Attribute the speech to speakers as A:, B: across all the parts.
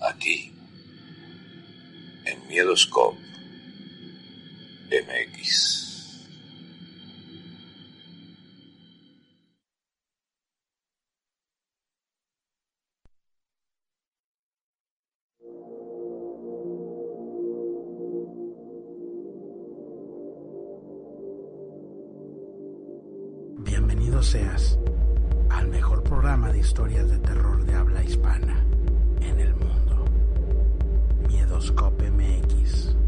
A: Aquí, en Miedoscope MX.
B: Bienvenido seas al mejor programa de historias de terror de habla hispana en el mundo. Miedoscope MX.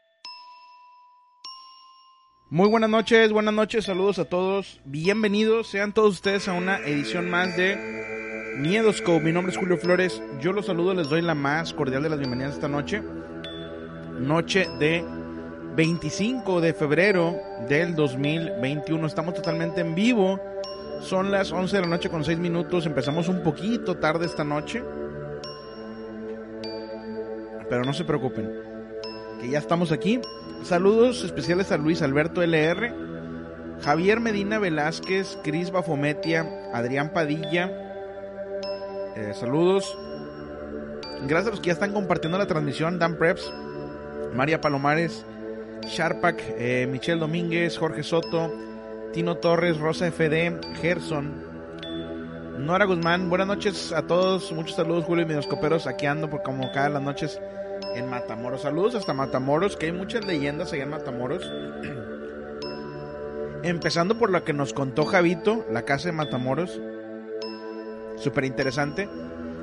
B: Muy buenas noches, buenas noches, saludos a todos. Bienvenidos sean todos ustedes a una edición más de Miedoscope. Mi nombre es Julio Flores. Yo los saludo, les doy la más cordial de las bienvenidas esta noche. Noche de 25 de febrero del 2021. Estamos totalmente en vivo. Son las 11 de la noche con 6 minutos. Empezamos un poquito tarde esta noche. Pero no se preocupen. Que ya estamos aquí. Saludos especiales a Luis Alberto LR, Javier Medina Velázquez, Cris Bafometia, Adrián Padilla. Eh, saludos. Gracias a los que ya están compartiendo la transmisión. Dan Preps, María Palomares, Sharpak, eh, Michelle Domínguez, Jorge Soto, Tino Torres, Rosa FD, Gerson, Nora Guzmán. Buenas noches a todos. Muchos saludos, Julio y Medioscoperos. Aquí ando por como cada las noches en Matamoros. Saludos hasta Matamoros, que hay muchas leyendas allá en Matamoros. Empezando por la que nos contó Javito, la casa de Matamoros. Súper interesante.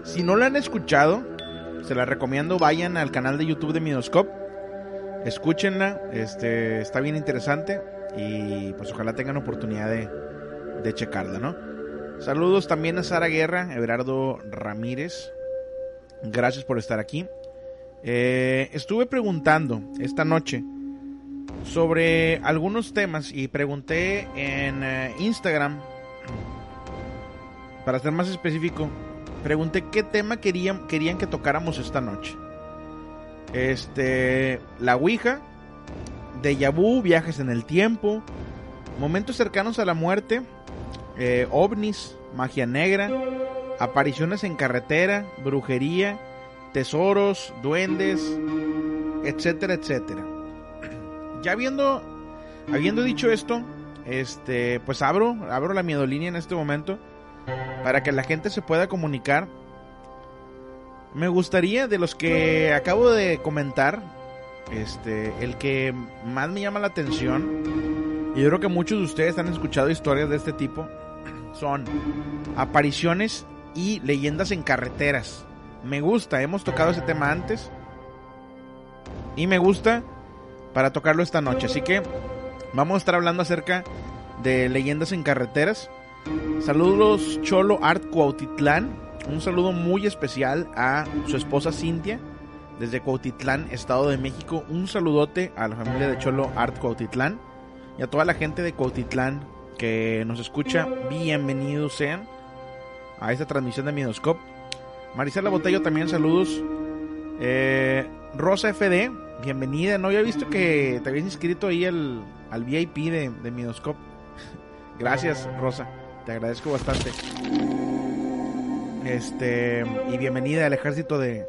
B: Si no la han escuchado, se la recomiendo. Vayan al canal de YouTube de Midoscope. Escúchenla. Este, está bien interesante. Y pues ojalá tengan oportunidad de, de checarla, ¿no? Saludos también a Sara Guerra, Everardo Ramírez. Gracias por estar aquí. Eh, estuve preguntando esta noche sobre algunos temas y pregunté en eh, Instagram, para ser más específico, pregunté qué tema querían, querían que tocáramos esta noche. Este, la Ouija, Deja vu, viajes en el tiempo, momentos cercanos a la muerte, eh, ovnis, magia negra, apariciones en carretera, brujería, tesoros, duendes, etcétera, etcétera. Ya viendo Habiendo dicho esto, este, pues abro, abro la miedolínea en este momento para que la gente se pueda comunicar. Me gustaría de los que acabo de comentar, este, el que más me llama la atención, y yo creo que muchos de ustedes han escuchado historias de este tipo, son apariciones y leyendas en carreteras. Me gusta, hemos tocado ese tema antes. Y me gusta para tocarlo esta noche. Así que vamos a estar hablando acerca de leyendas en carreteras. Saludos Cholo Art Cuautitlán. Un saludo muy especial a su esposa Cintia desde Cuautitlán, Estado de México. Un saludote a la familia de Cholo Art Cuautitlán y a toda la gente de Cuautitlán que nos escucha. Bienvenidos sean a esta transmisión de Midoscope. Marisela Botello también saludos. Eh, Rosa FD, bienvenida. No había visto que te habías inscrito ahí al, al VIP de, de Midoscope. Gracias, Rosa. Te agradezco bastante. Este, y bienvenida al ejército de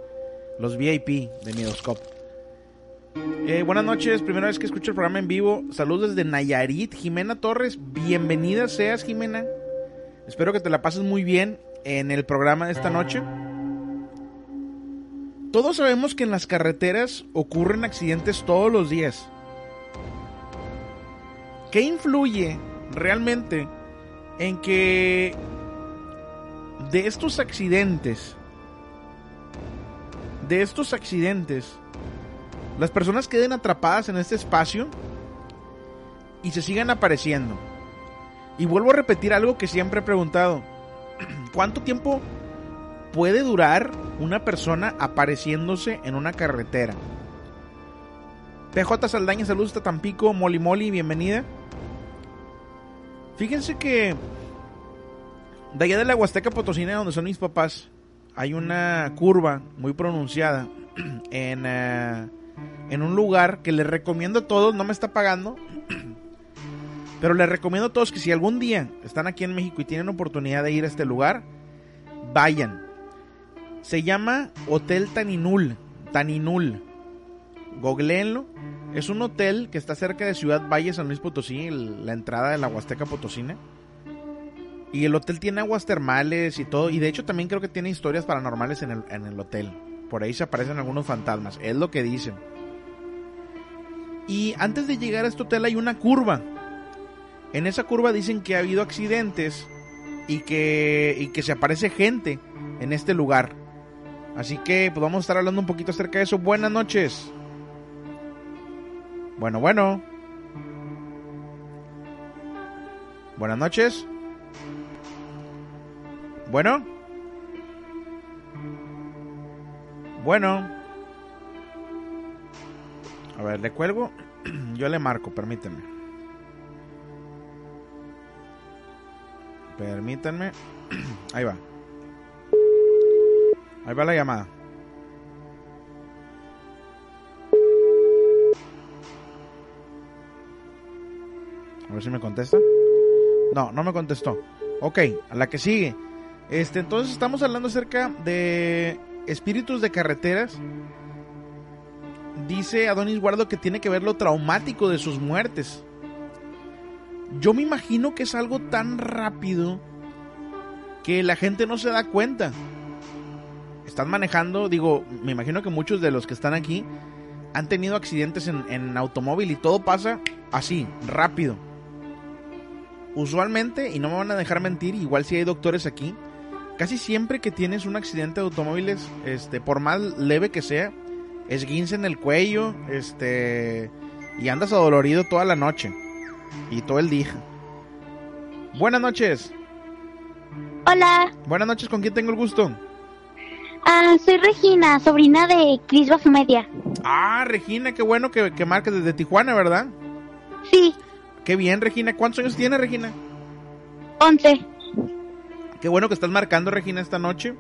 B: los VIP de Midoscope. Eh, buenas noches, primera vez que escucho el programa en vivo. Saludos desde Nayarit, Jimena Torres. Bienvenida seas, Jimena. Espero que te la pases muy bien en el programa de esta noche. Todos sabemos que en las carreteras ocurren accidentes todos los días. ¿Qué influye realmente en que de estos accidentes, de estos accidentes, las personas queden atrapadas en este espacio y se sigan apareciendo? Y vuelvo a repetir algo que siempre he preguntado. ¿Cuánto tiempo puede durar una persona apareciéndose en una carretera? PJ Saldaña, saludos hasta Tampico, Moli Moli, bienvenida. Fíjense que de allá de la Huasteca Potosina, donde son mis papás, hay una curva muy pronunciada en, eh, en un lugar que les recomiendo a todos, no me está pagando, pero les recomiendo a todos que si algún día están aquí en México y tienen oportunidad de ir a este lugar, vayan. Se llama Hotel Taninul. Taninul. Googleenlo. Es un hotel que está cerca de Ciudad Valle, San Luis Potosí, la entrada de la Huasteca Potosina. Y el hotel tiene aguas termales y todo. Y de hecho también creo que tiene historias paranormales en el, en el hotel. Por ahí se aparecen algunos fantasmas. Es lo que dicen. Y antes de llegar a este hotel hay una curva. En esa curva dicen que ha habido accidentes y que, y que se aparece gente en este lugar. Así que pues vamos a estar hablando un poquito acerca de eso. Buenas noches. Bueno, bueno. Buenas noches. Bueno. Bueno. A ver, le cuelgo. Yo le marco, permítanme. Permítanme. Ahí va. Ahí va la llamada. A ver si me contesta. No, no me contestó. Ok, a la que sigue. Este, entonces estamos hablando acerca de espíritus de carreteras. Dice Adonis Guardo que tiene que ver lo traumático de sus muertes. Yo me imagino que es algo tan rápido que la gente no se da cuenta. Están manejando, digo, me imagino que muchos de los que están aquí han tenido accidentes en, en automóvil y todo pasa así, rápido. Usualmente, y no me van a dejar mentir, igual si hay doctores aquí, casi siempre que tienes un accidente de automóviles, este, por más leve que sea, esguince en el cuello, este, y andas adolorido toda la noche y todo el día. Buenas noches.
C: Hola,
B: Buenas noches, ¿con quién tengo el gusto?
C: Ah, soy Regina, sobrina de Cris Bafumedia.
B: Ah, Regina, qué bueno que, que marcas desde Tijuana, ¿verdad?
C: Sí,
B: Qué bien, Regina. ¿Cuántos años tiene, Regina?
C: 11.
B: Qué bueno que estás marcando, Regina, esta noche.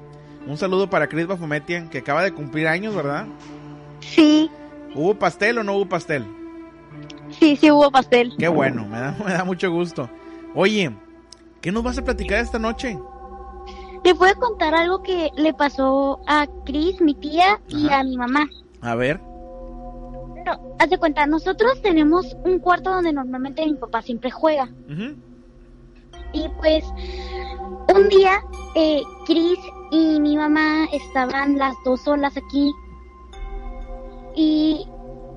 B: Un saludo para Chris Bafometia, que acaba de cumplir años, ¿verdad?
C: Sí,
B: ¿Hubo pastel o no hubo pastel?
C: sí, sí hubo pastel.
B: Qué bueno, me da, me da mucho gusto. Oye, ¿qué nos vas a platicar esta noche?
C: Te puedo contar algo que le pasó a Cris, mi tía, y
B: Ajá.
C: a mi mamá.
B: A ver.
C: Bueno, haz de cuenta, nosotros tenemos un cuarto donde normalmente mi papá siempre juega. Y pues un día eh, Chris y mi mamá estaban las dos solas aquí. Y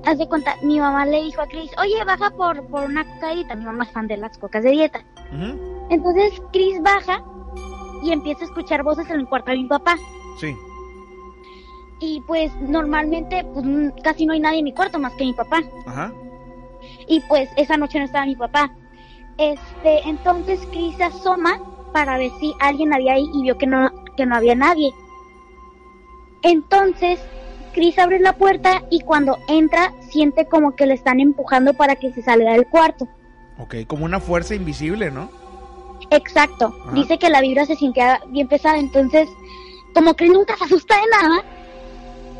C: haz de cuenta, mi mamá le dijo a Chris, oye, baja por, por una cocaíta. Mi mamá es fan de las cocas de dieta. Entonces Chris baja y empieza a escuchar voces en el cuarto de mi papá.
B: Sí.
C: Y pues normalmente pues, casi no hay nadie en mi cuarto más que mi papá.
B: Ajá.
C: Y pues esa noche no estaba mi papá. Este, entonces Chris se asoma para ver si alguien había ahí y vio que no, que no había nadie. Entonces Chris abre la puerta y cuando entra siente como que le están empujando para que se salga del cuarto.
B: Ok, como una fuerza invisible, ¿no?
C: Exacto.
B: Ajá.
C: Dice que la vibra se sentía bien pesada. Entonces, como Chris nunca se asusta de nada,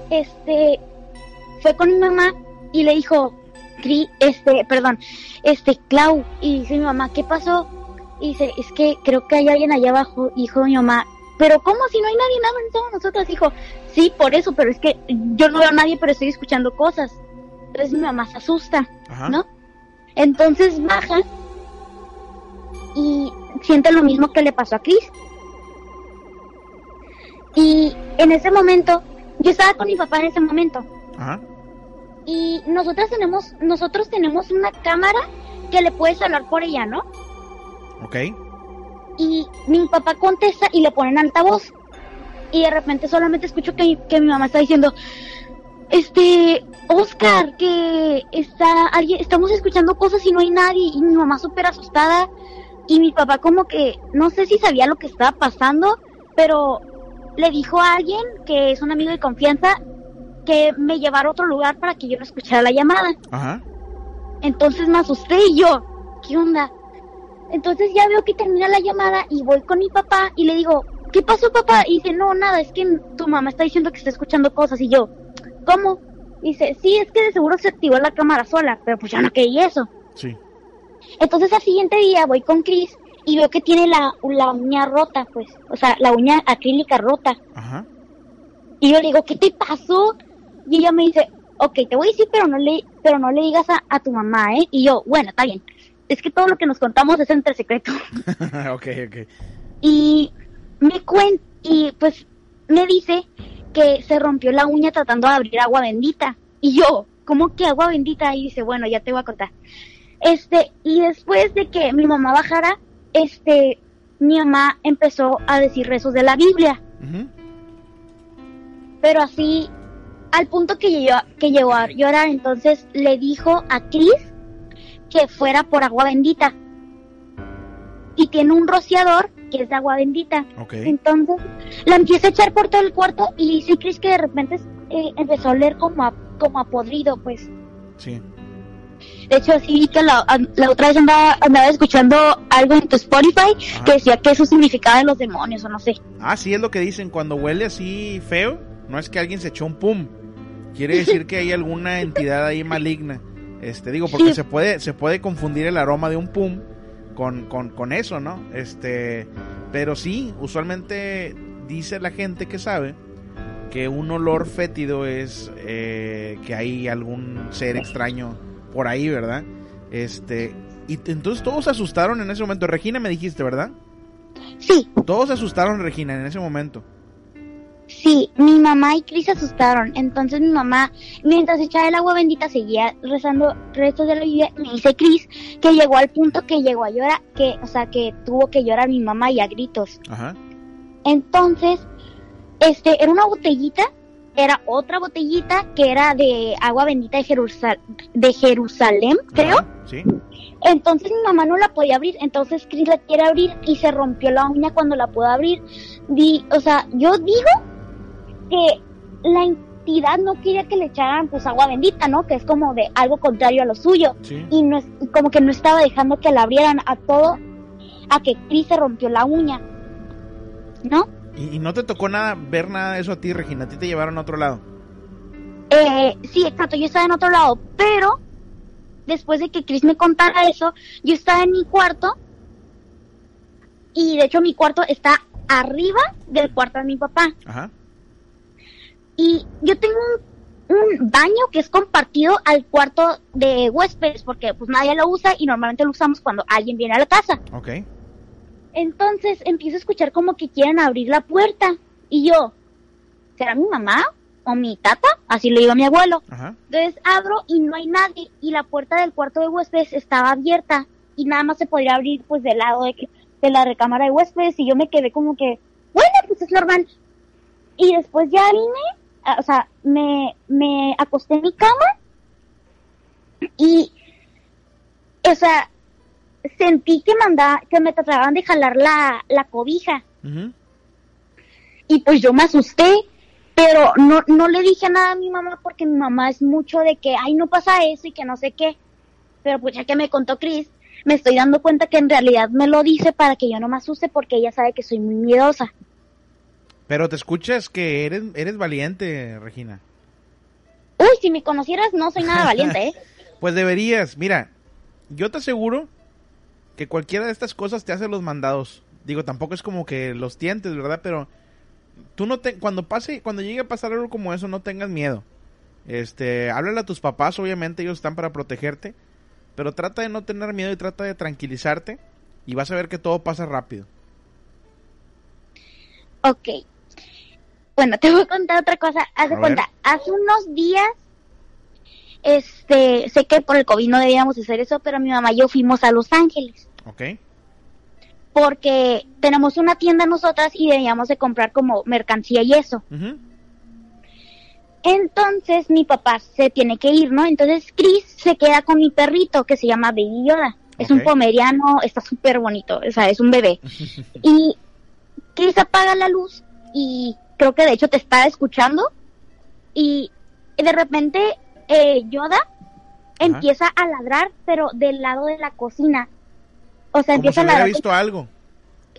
C: este, fue con mi mamá y le dijo, Cri- este, perdón, este, Clau, y dice mi mamá, ¿qué pasó? Y dice, es que creo que hay alguien allá abajo, dijo mi mamá, pero ¿cómo si no hay nadie, nada somos nosotros? Dijo, sí, por eso, pero es que yo no veo a nadie, pero estoy escuchando cosas. Entonces mi mamá se asusta,
B: Ajá.
C: ¿no? Entonces baja y siente lo mismo que le pasó a Chris. Y en ese momento, yo estaba con mi papá en ese momento.
B: Ajá.
C: Y nosotros tenemos, nosotros tenemos una cámara que le puedes hablar por ella, ¿no?
B: Ok.
C: Y mi papá contesta y le ponen altavoz. Y de repente solamente escucho que, que mi mamá está diciendo, este, Oscar, que está alguien, estamos escuchando cosas y no hay nadie. Y mi mamá súper asustada. Y mi papá como que, no sé si sabía lo que estaba pasando, pero le dijo a alguien que es un amigo de confianza que me llevara a otro lugar para que yo no escuchara la llamada.
B: Ajá.
C: Entonces me asusté y yo, ¿qué onda? Entonces ya veo que termina la llamada y voy con mi papá y le digo, ¿qué pasó papá? Y dice, no, nada, es que tu mamá está diciendo que está escuchando cosas y yo, ¿cómo? Dice, sí, es que de seguro se activó la cámara sola, pero pues ya no creí eso.
B: Sí.
C: Entonces al siguiente día voy con Chris y veo que tiene la, la uña rota, pues, o sea, la uña acrílica rota.
B: Ajá.
C: Y yo le digo, ¿qué te pasó? Y ella me dice, ok, te voy a decir, pero no le, pero no le digas a, a tu mamá, ¿eh? Y yo, bueno, está bien. Es que todo lo que nos contamos es entre secreto.
B: ok, ok.
C: Y me cuenta, y pues me dice que se rompió la uña tratando de abrir agua bendita. Y yo, ¿cómo que agua bendita? Y dice, bueno, ya te voy a contar. Este, y después de que mi mamá bajara, este, mi mamá empezó a decir rezos de la Biblia. Pero así al punto que llegó, que llegó a llorar. Entonces le dijo a Chris que fuera por agua bendita. Y tiene un rociador que es de agua bendita. Entonces la empieza a echar por todo el cuarto y dice Chris que de repente eh, empezó a oler como a, como a podrido, pues.
B: Sí.
C: De hecho, sí que la, la otra vez andaba, andaba escuchando algo en tu Spotify
B: Ajá.
C: que decía que eso significaba de los demonios o no sé.
B: Ah, sí, es lo que dicen. Cuando huele así feo, no es que alguien se echó un pum. Quiere decir que hay alguna entidad ahí maligna. Este, digo, porque
C: Sí.
B: se puede, se puede confundir el aroma de un pum con, con, con eso, ¿no? Este, pero sí, usualmente dice la gente que sabe que un olor fétido es eh, que hay algún ser extraño por ahí, ¿verdad? Este, y entonces todos se asustaron en ese momento. Regina me dijiste, ¿verdad?
C: Sí,
B: Todos se asustaron, Regina, en ese momento.
C: Sí, mi mamá y Chris se asustaron. Entonces mi mamá, mientras echaba el agua bendita, seguía rezando restos de la. Y me dice Chris que llegó al punto que llegó a llorar, que, o sea, que tuvo que llorar mi mamá y a gritos.
B: Ajá.
C: Entonces, este, era una botellita, era otra botellita que era de agua bendita de, Jerusal- de Jerusalén, creo.
B: Sí.
C: Entonces mi mamá no la podía abrir, entonces Chris la quiere abrir y se rompió la uña cuando la pudo abrir. Di, o sea, yo digo que la entidad no quería que le echaran pues agua bendita, ¿no? Que es como de algo contrario a lo suyo.
B: Sí.
C: Y no es, como que no estaba dejando que la abrieran a todo, a que Chris se rompió la uña. ¿No?
B: Y, no te tocó nada, ver nada de eso a ti, Regina. A ti te llevaron a otro lado.
C: Eh, sí, exacto, yo estaba en otro lado, pero después de que Chris me contara eso, yo estaba en mi cuarto y de hecho mi cuarto está arriba del cuarto de mi papá.
B: Ajá.
C: Y yo tengo un un baño que es compartido al cuarto de huéspedes porque pues nadie lo usa y normalmente lo usamos cuando alguien viene a la casa.
B: Ok.
C: Entonces empiezo a escuchar como que quieren abrir la puerta y yo, ¿será mi mamá o mi tata? Así le digo a mi abuelo.
B: Ajá.
C: Entonces abro y no hay nadie y la puerta del cuarto de huéspedes estaba abierta y nada más se podría abrir pues del lado de, de la recámara de huéspedes y yo me quedé como que, bueno, pues es normal. Y después ya vine, o sea, me, me acosté en mi cama y, o sea, sentí que manda, que me trataban de jalar la, la cobija y pues yo me asusté, pero no, no le dije nada a mi mamá porque mi mamá es mucho de que, ay, no pasa eso y que no sé qué. Pero pues ya que me contó Chris, me estoy dando cuenta que en realidad me lo dice para que yo no me asuste porque ella sabe que soy muy miedosa.
B: Pero te escuchas que eres, eres valiente, Regina.
C: Uy, si me conocieras, no soy nada valiente, ¿eh?
B: Pues deberías, mira, yo te aseguro que cualquiera de estas cosas te hace los mandados. Digo, tampoco es como que los tientes, ¿verdad? Pero tú no te, cuando pase, cuando llegue a pasar algo como eso, no tengas miedo. Este, háblale a tus papás, obviamente ellos están para protegerte, pero trata de no tener miedo y trata de tranquilizarte y vas a ver que todo pasa rápido.
C: Ok. Bueno, te voy a contar otra cosa.
B: A
C: cuenta, hace unos días, este, sé que por el COVID no debíamos hacer eso, pero mi mamá y yo fuimos a Los Ángeles.
B: ¿Ok?
C: porque tenemos una tienda nosotras y debíamos de comprar como mercancía y eso. Entonces mi papá se tiene que ir, ¿no? Entonces Chris se queda con mi perrito que se llama Baby Yoda. Es un pomeriano, está súper bonito, o sea, es un bebé. y Chris apaga la luz y creo que de hecho te está escuchando y de repente eh, Yoda empieza a ladrar, pero del lado de la cocina. O sea,
B: Como si
C: empieza a ladrar.
B: visto algo.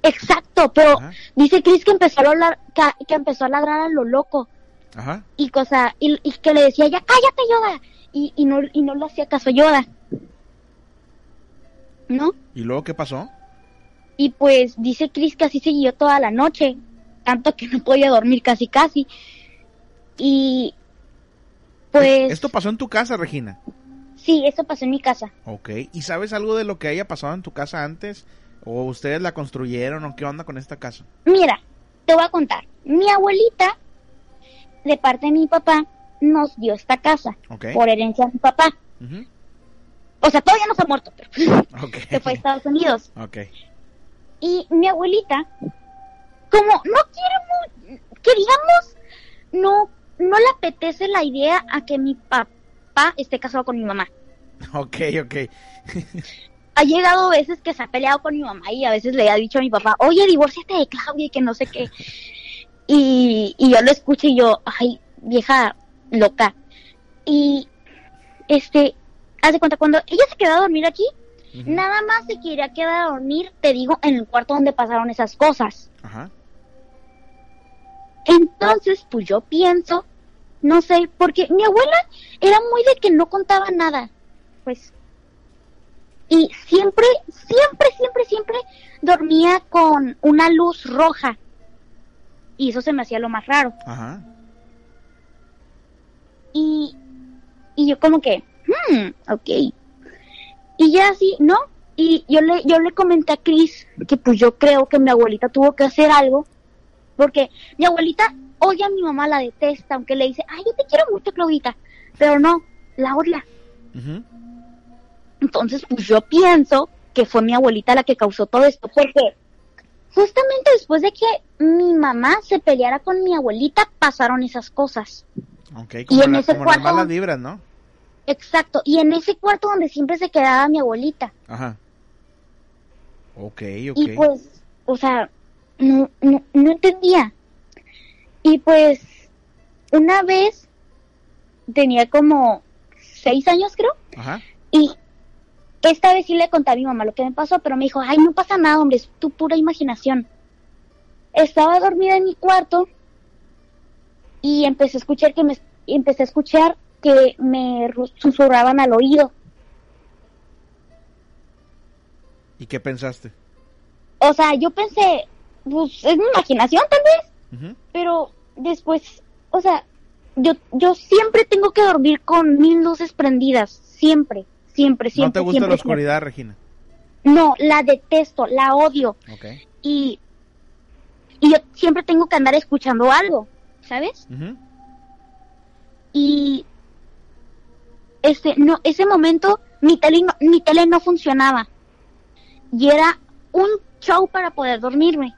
C: Exacto, pero dice Chris que empezó a ladrar, que, que empezó a ladrar a lo loco
B: Ajá.
C: y cosa y, y que le decía ya cállate Yoda y, y no y no le hacía caso Yoda, ¿no?
B: ¿Y luego qué pasó?
C: Y pues dice Chris que así siguió toda la noche, tanto que no podía dormir casi casi y pues
B: Esto pasó en tu casa, Regina.
C: sí, eso pasó en mi casa.
B: Ok. ¿Y sabes algo de lo que haya pasado en tu casa antes? ¿O ustedes la construyeron o qué onda con esta casa?
C: Mira, te voy a contar. Mi abuelita, de parte de mi papá, nos dio esta casa
B: Ok.
C: por herencia de mi papá.
B: Ujú.
C: O sea, todavía no se ha muerto, pero
B: Ok.
C: se fue a Estados Unidos.
B: Ok.
C: Y mi abuelita, como no quiere, que digamos, no, no le apetece la idea a que mi papá esté casado con mi mamá.
B: Ok, ok.
C: Ha llegado veces que se ha peleado con mi mamá y a veces le ha dicho a mi papá, oye, divórciate de Claudia y que no sé qué. Y, y yo lo escucho y yo, ay, vieja loca. Y, este, haz de cuenta, cuando ella se quedó a dormir aquí, nada más se quería quedar a dormir, te digo, en el cuarto donde pasaron esas cosas.
B: Ajá.
C: Entonces, pues yo pienso, no sé, porque mi abuela era muy de que no contaba nada, pues. Y siempre, siempre, siempre, siempre dormía con una luz roja. Y eso se me hacía lo más raro.
B: Ajá.
C: Y, y yo como que, hmm, ok. Y ya así, ¿no? Y yo le, yo le comenté a Chris que pues yo creo que mi abuelita tuvo que hacer algo, porque mi abuelita odia a mi mamá, la detesta, aunque le dice, ay, yo te quiero mucho, Claudita, pero no, la odia.
B: Ujú.
C: Entonces, pues yo pienso que fue mi abuelita la que causó todo esto, porque justamente después de que mi mamá se peleara con mi abuelita, pasaron esas cosas.
B: Ok, como,
C: en
B: la-
C: ese
B: como las
C: cuarto-
B: malas vibras, ¿no?
C: Exacto, y en ese cuarto donde siempre se quedaba mi abuelita.
B: Ajá. Ok, ok.
C: Y pues, o sea, no, no, no entendía. Y pues, una vez tenía como seis años, creo,
B: Ajá.
C: y esta vez sí le conté a mi mamá lo que me pasó, pero me dijo, ay, no pasa nada, hombre, es tu pura imaginación. Estaba dormida en mi cuarto y empecé a escuchar que me, empecé a escuchar que me susurraban al oído.
B: ¿Y qué pensaste?
C: O sea, yo pensé, pues es mi imaginación tal vez. Pero después, o sea, yo, yo siempre tengo que dormir con mil luces prendidas, siempre, siempre, siempre.
B: ¿No te gusta
C: siempre,
B: la oscuridad, Regina?
C: No, la detesto, la odio. Y, y yo siempre tengo que andar escuchando algo, ¿sabes?
B: Ujú.
C: Y este, no, ese momento mi tele, no, mi tele no funcionaba. Y era un show para poder dormirme.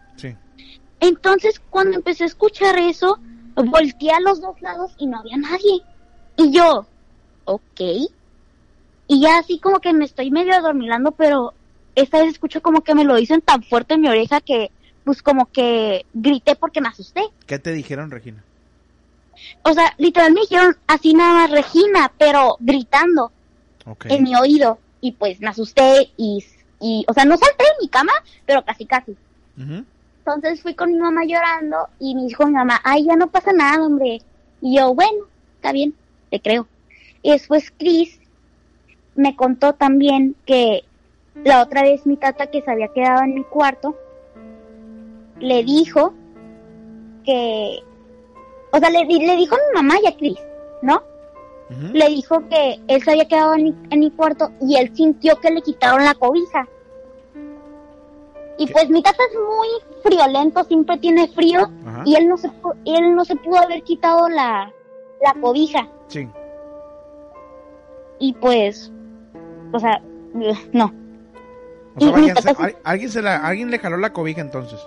C: Entonces, cuando empecé a escuchar eso, volteé a los dos lados y no había nadie. Y yo, ok. Y ya así como que me estoy medio adormilando, pero esta vez escucho como que me lo dicen tan fuerte en mi oreja que, pues como que grité porque me asusté.
B: ¿Qué te dijeron, Regina?
C: O sea, literal me dijeron así nada más Regina, pero gritando en mi oído. Y pues me asusté y, y, o sea, no salté de mi cama, pero casi casi. Entonces fui con mi mamá llorando y me dijo mi mamá, ay, ya no pasa nada, hombre. Y yo, bueno, está bien, te creo. Y después Chris me contó también que la otra vez mi tata que se había quedado en mi cuarto le dijo que, o sea, le, le dijo a mi mamá y a Chris, ¿no? Le dijo que él se había quedado en mi, en mi cuarto y él sintió que le quitaron la cobija. Y
B: ¿Qué?
C: pues mi tata es muy friolento, siempre tiene frío
B: Ajá.
C: y él no se él no se pudo haber quitado la, la cobija
B: Sí.
C: y pues o sea no
B: O sea, alguien, se, alguien, se la, alguien le jaló la cobija entonces.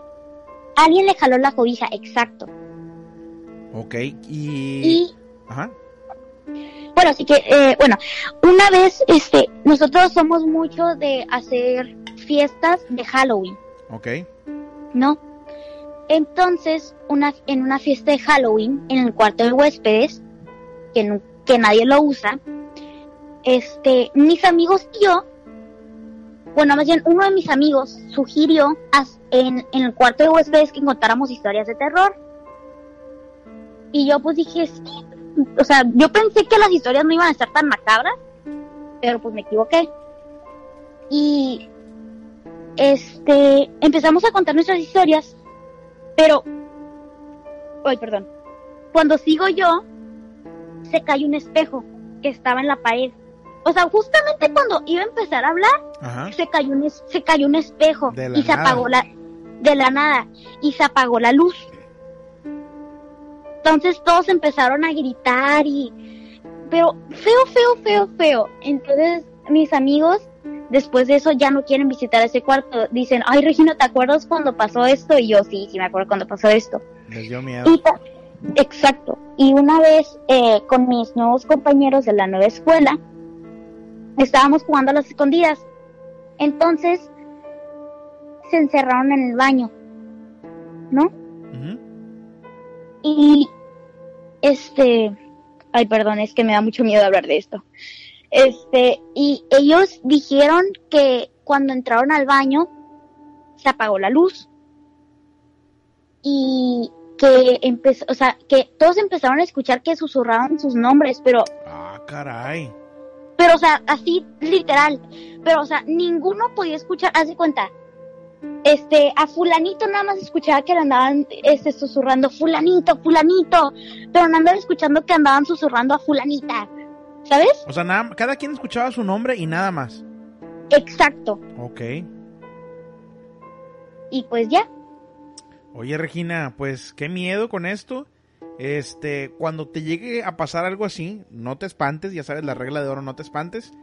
C: alguien le jaló la cobija exacto
B: Ok. Y...
C: y
B: Ajá.
C: bueno así que eh, bueno una vez este nosotros somos mucho de hacer fiestas de Halloween
B: Ok.
C: ¿no? Entonces, una, en una fiesta de Halloween, en el cuarto de huéspedes, que, que nadie lo usa, este, mis amigos y yo, bueno, más bien uno de mis amigos sugirió as- en, en el cuarto de huéspedes que contáramos historias de terror. Y yo pues dije, sí, o sea, yo pensé que las historias no iban a estar tan macabras, pero pues me equivoqué. Y este, empezamos a contar nuestras historias, pero, ay, perdón, cuando sigo yo, se cae un espejo que estaba en la pared. O sea, justamente cuando iba a empezar a hablar,
B: Ajá.
C: se cayó un, se cayó un espejo y se apagó la, de la nada, y se apagó la luz. Entonces todos empezaron a gritar y, pero feo, feo, feo, feo. Entonces mis amigos después de eso ya no quieren visitar ese cuarto. Dicen, ay Regina, ¿te acuerdas cuando pasó esto? Y yo, sí, sí me acuerdo cuando pasó esto.
B: Les dio miedo.
C: Y exacto. Y una vez eh, con mis nuevos compañeros de la nueva escuela, estábamos jugando a las escondidas. Entonces se encerraron en el baño, ¿no? Y este, ay, perdón, es que me da mucho miedo hablar de esto. Este, y ellos dijeron que cuando entraron al baño se apagó la luz. Y que empezó, o sea, que todos empezaron a escuchar que susurraban sus nombres, pero
B: Ah, caray.
C: pero o sea, así literal. Pero o sea, ninguno podía escuchar, haz de cuenta. Este, a fulanito nada más escuchaba que le andaban este susurrando fulanito, fulanito, pero no andaban escuchando que andaban susurrando a fulanita. ¿Sabes?
B: O sea, nada, cada quien escuchaba su nombre y nada más.
C: Exacto.
B: Ok.
C: Y pues ya.
B: Oye, Regina, pues qué miedo con esto. Este, cuando te llegue a pasar algo así, no te espantes, ya sabes la regla de oro, no te espantes.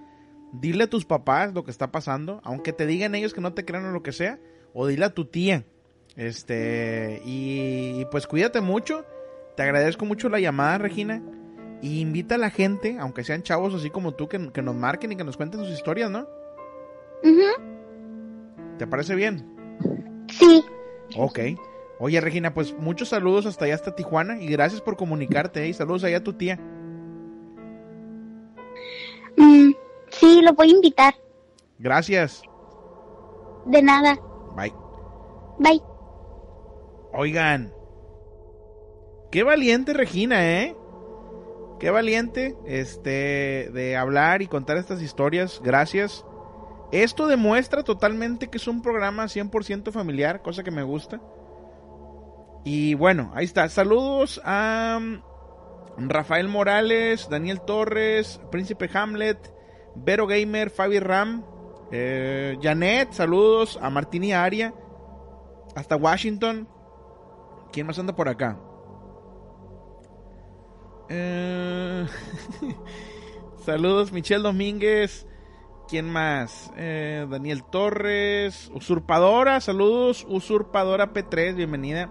B: Dile a tus papás lo que está pasando, aunque te digan ellos que no te crean o lo que sea, o dile a tu tía. Este, y, y pues cuídate mucho. Te agradezco mucho la llamada, Regina. Y invita a la gente, aunque sean chavos así como tú, que, que nos marquen y que nos cuenten sus historias, ¿no? ¿Te parece bien?
C: Sí.
B: Ok. Oye, Regina, pues muchos saludos hasta allá, hasta Tijuana, y gracias por comunicarte, ¿eh? y saludos allá a tu tía.
C: Mm, sí, lo voy a invitar.
B: Gracias.
C: De nada.
B: Bye.
C: Bye.
B: Oigan. Qué valiente Regina, ¿eh? Qué valiente, este, de hablar y contar estas historias. Gracias. Esto demuestra totalmente que es un programa 100% familiar, cosa que me gusta. Y bueno, ahí está. Saludos a, Rafael Morales, Daniel Torres, Príncipe Hamlet, Vero Gamer, Fabi Ram, eh, Janet, saludos a Martín y Aria, hasta Washington. ¿Quién más anda por acá? Eh, saludos, Michelle Domínguez. ¿Quién más? Eh, Daniel Torres. Usurpadora, saludos. Usurpadora P3, bienvenida.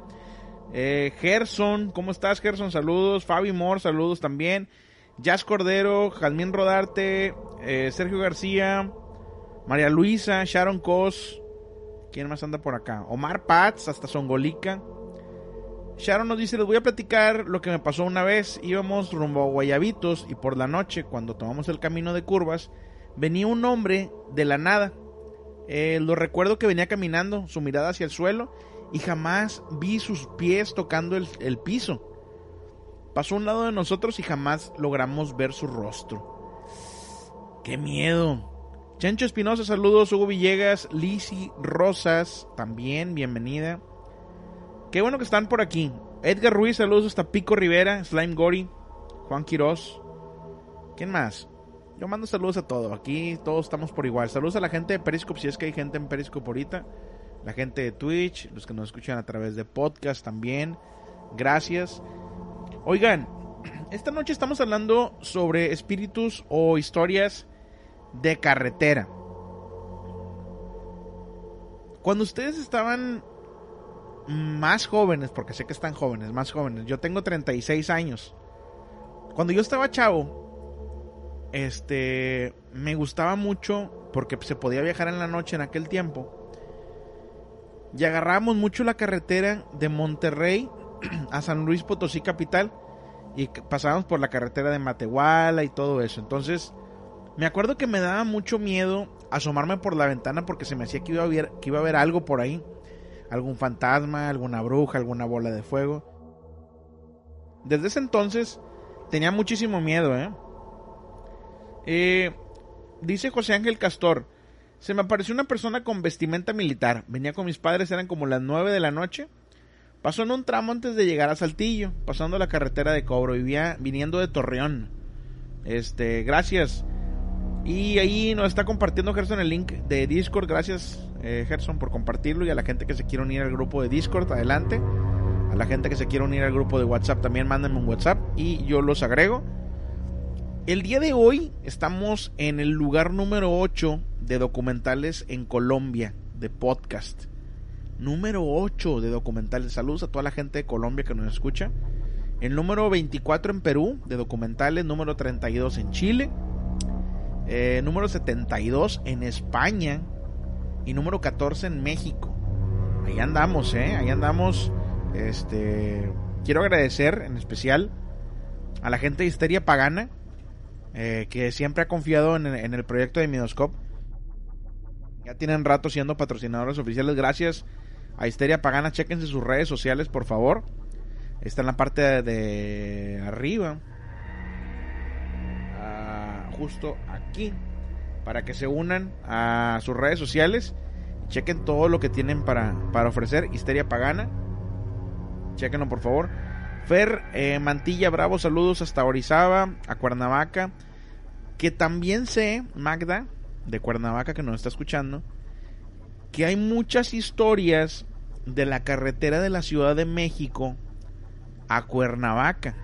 B: Eh, Gerson, ¿cómo estás, Gerson? Saludos. Fabi Moore, saludos también. Jazz Cordero, Jazmín Rodarte, Sergio García, María Luisa, Sharon Cos. ¿Quién más anda por acá? Omar Paz, hasta Songolica. Sharon nos dice, les voy a platicar lo que me pasó una vez. Íbamos rumbo a Guayabitos y por la noche, cuando tomamos el camino de curvas, venía un hombre de la nada. Eh, lo recuerdo que venía caminando, su mirada hacia el suelo, y jamás vi sus pies tocando el, el piso. Pasó a un lado de nosotros y jamás logramos ver su rostro. ¡Qué miedo! Chancho Espinosa, saludos. Hugo Villegas, Lisi Rosas, también, bienvenida. Qué bueno que están por aquí. Edgar Ruiz, saludos hasta Pico Rivera, Slime Gori, Juan Quiroz. ¿Quién más? Yo mando saludos a todos. Aquí todos estamos por igual. Saludos a la gente de Periscope, si es que hay gente en Periscope ahorita. La gente de Twitch, los que nos escuchan a través de podcast también. Gracias. Oigan, esta noche estamos hablando sobre espíritus o historias de carretera. Cuando ustedes estaban más jóvenes, porque sé que están jóvenes, más jóvenes. Yo tengo 36 años. Cuando yo estaba chavo, este, me gustaba mucho porque se podía viajar en la noche en aquel tiempo. Y agarrábamos mucho la carretera de Monterrey a San Luis Potosí capital y pasábamos por la carretera de Matehuala y todo eso. Entonces, me acuerdo que me daba mucho miedo asomarme por la ventana porque se me hacía que iba a ver, que iba a haber algo por ahí algún fantasma, alguna bruja, alguna bola de fuego. Desde ese entonces tenía muchísimo miedo, ¿eh? ¿eh? dice José Ángel Castor, se me apareció una persona con vestimenta militar. Venía con mis padres, eran como las 9 de la noche. Pasó en un tramo antes de llegar a Saltillo, pasando la carretera de Cobro, vivía viniendo de Torreón. Este, gracias. Y ahí nos está compartiendo Gerson el link de Discord. Gracias, eh, Gerson, por compartirlo. Y a la gente que se quiere unir al grupo de Discord, adelante. A la gente que se quiere unir al grupo de WhatsApp, también mándenme un WhatsApp y yo los agrego. El día de hoy estamos en el lugar número 8 de documentales en Colombia, de podcast. Número 8 de documentales. Saludos a toda la gente de Colombia que nos escucha. El número 24 en Perú de documentales. Número 32 en Chile eh, número 72 en España y número 14 en México. Ahí andamos, ¿eh? Ahí andamos. Este, quiero agradecer en especial a la gente de Histeria Pagana eh, que siempre ha confiado en, el proyecto de Midoscope. Ya tienen rato siendo patrocinadores oficiales. Gracias a Histeria Pagana. Chequense sus redes sociales, por favor. Está en la parte de arriba justo aquí para que se unan a sus redes sociales y chequen todo lo que tienen para, para ofrecer. Histeria Pagana. Chequenlo por favor. Fer eh, Mantilla Bravo, saludos hasta Orizaba, a Cuernavaca. Que también sé, Magda, de Cuernavaca, que nos está escuchando, que hay muchas historias de la carretera de la Ciudad de México a Cuernavaca.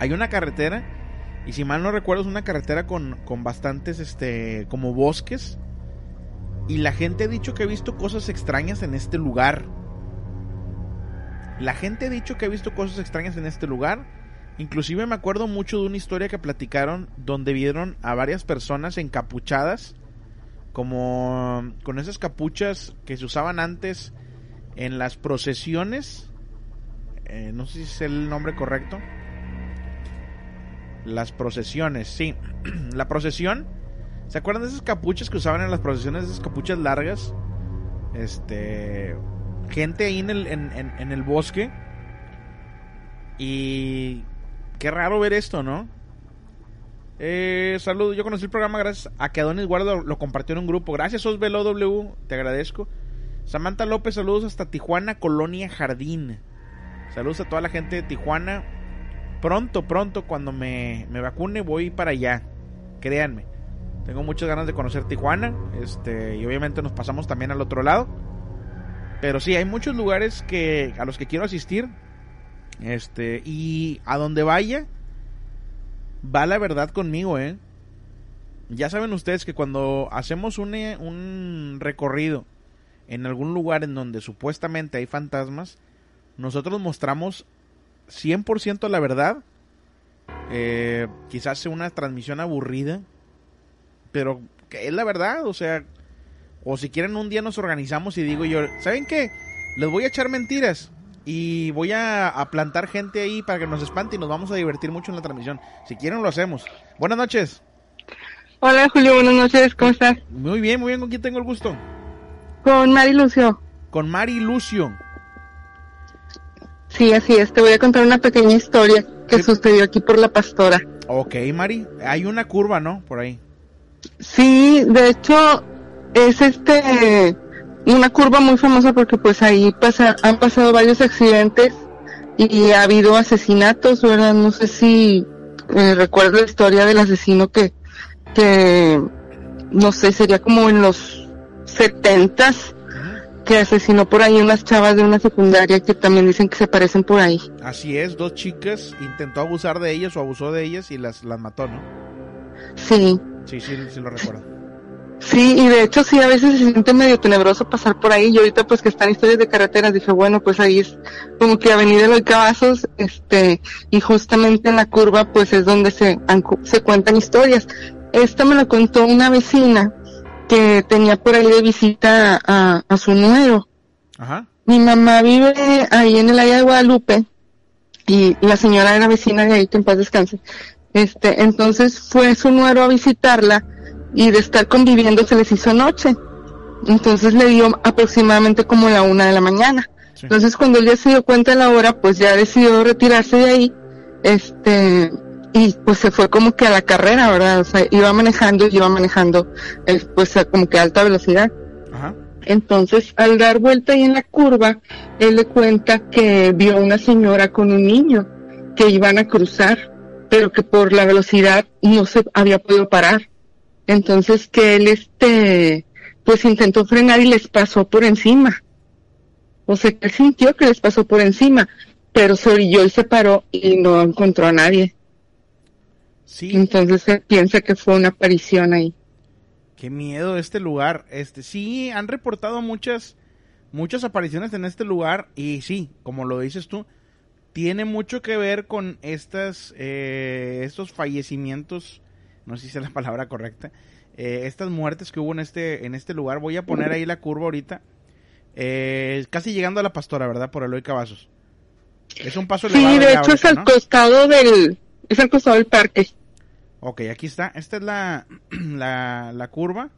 B: Hay una carretera y si mal no recuerdo, es una carretera con, con bastantes, este, como bosques. Y la gente ha dicho que ha visto cosas extrañas en este lugar. La gente ha dicho que ha visto cosas extrañas en este lugar. Inclusive me acuerdo mucho de una historia que platicaron donde vieron a varias personas encapuchadas, como con esas capuchas que se usaban antes en las procesiones. Eh, no sé si es el nombre correcto las procesiones, sí. la procesión. ¿Se acuerdan de esas capuchas que usaban en las procesiones? Esas capuchas largas. Este. Gente ahí en el, en, el bosque. Y. Qué raro ver esto, ¿no? Eh, saludos, yo conocí el programa gracias a que Adonis Guardo lo compartió en un grupo. Gracias, Osvelo W, te agradezco. Samantha López, saludos hasta Tijuana, Colonia Jardín. Saludos a toda la gente de Tijuana. Pronto, pronto, cuando me, me vacune, voy para allá. Créanme. Tengo muchas ganas de conocer Tijuana. Este, y obviamente nos pasamos también al otro lado. Pero sí, hay muchos lugares que, a los que quiero asistir. Este, y a donde vaya, va la verdad conmigo, ¿eh? Ya saben ustedes que cuando hacemos un, eh, un recorrido en algún lugar en donde supuestamente hay fantasmas, nosotros mostramos 100% la verdad. Eh, quizás sea una transmisión aburrida, pero que es la verdad, o sea, o si quieren un día nos organizamos y digo yo, ¿saben qué? Les voy a echar mentiras y voy a, a plantar gente ahí para que nos espante y nos vamos a divertir mucho en la transmisión. Si quieren lo hacemos. Buenas noches.
D: Hola Julio, buenas noches, ¿cómo estás?
B: Muy bien, muy bien, ¿con quién tengo el gusto?
D: Con Mari Lucio.
B: Con Mari Lucio.
D: Sí, así es, te voy a contar una pequeña historia que sucedió aquí por la pastora.
B: Ok, Mari, hay una curva, ¿no? Por ahí.
D: Sí, de hecho, es este una curva muy famosa porque pues ahí pasa, han pasado varios accidentes y ha habido asesinatos, ¿verdad? No sé si eh, recuerdo la historia del asesino que, que, no sé, sería como en los setentas, que asesinó por ahí unas chavas de una secundaria que también dicen que se parecen por ahí.
B: Así es, dos chicas intentó abusar de ellas o abusó de ellas y las, las mató, ¿no?
D: Sí.
B: Sí, sí, sí lo recuerdo.
D: Sí, y de hecho sí, a veces se siente medio tenebroso pasar por ahí. Y ahorita pues que están historias de carreteras, dije, bueno, pues ahí es como que Avenida Los Cavazos, este, y justamente en la curva pues es donde se, se cuentan historias. Esta me lo contó una vecina que tenía por ahí de visita a, a su nuero.
B: Ajá.
D: Mi mamá vive ahí en el área de Guadalupe y la señora era vecina de ahí, que en paz descanse. Este, entonces fue su nuero a visitarla y de estar conviviendo se les hizo noche. Entonces le dio aproximadamente como la una de la mañana.
B: Sí.
D: Entonces cuando él ya se dio cuenta de la hora, pues ya decidió retirarse de ahí, este, y pues se fue como que a la carrera, ¿verdad? O sea, iba manejando y iba manejando, eh, pues a como que a alta velocidad.
B: Ajá.
D: Entonces, al dar vuelta ahí en la curva, él le cuenta que vio una señora con un niño que iban a cruzar, pero que por la velocidad no se había podido parar. Entonces que él este pues intentó frenar y les pasó por encima. O sea, que él sintió que les pasó por encima, pero se orilló y se paró y no encontró a nadie.
B: Sí.
D: Entonces él piensa que fue una aparición ahí.
B: Qué miedo este lugar. Este, sí, han reportado muchas, muchas apariciones en este lugar y sí, como lo dices tú, tiene mucho que ver con estas, eh, estos fallecimientos, no sé si es la palabra correcta, eh, estas muertes que hubo en este, en este lugar. Voy a poner ahí la curva ahorita, eh, casi llegando a la pastora, ¿verdad? Por Eloy Cavazos. Es un paso elevado.
D: Sí, de hecho es al
B: ¿no?
D: costado del, es al costado del parque.
B: Ok, aquí está. Esta es la, la, la curva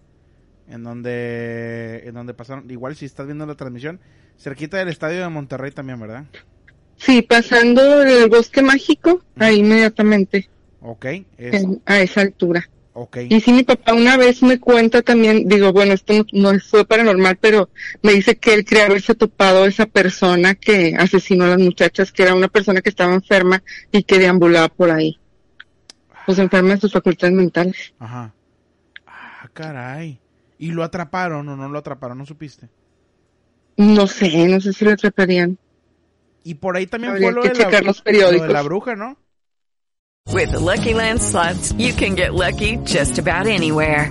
B: en donde, en donde pasaron. Igual si estás viendo la transmisión, cerquita del estadio de Monterrey también, ¿verdad?
D: Sí, pasando el bosque mágico, ahí inmediatamente,
B: Ok, es,
D: en- a esa altura.
B: ok.
D: Y sí, mi papá una vez me cuenta también, digo, bueno, esto no, no fue paranormal, pero me dice que él cree haberse topado a esa persona que asesinó a las muchachas, que era una persona que estaba enferma y que deambulaba por ahí. Pues enferma de sus facultades mentales.
B: Ajá. Ah, caray. ¿Y lo atraparon o no lo atraparon? ¿No supiste?
D: No sé, no sé si lo atraparían.
B: Y por ahí también
D: Habría
B: fue lo
D: que
B: de, la,
D: checar los
B: lo
D: periódicos.
B: de la bruja, ¿no?
E: With the Lucky Land slots, you can get lucky just about anywhere.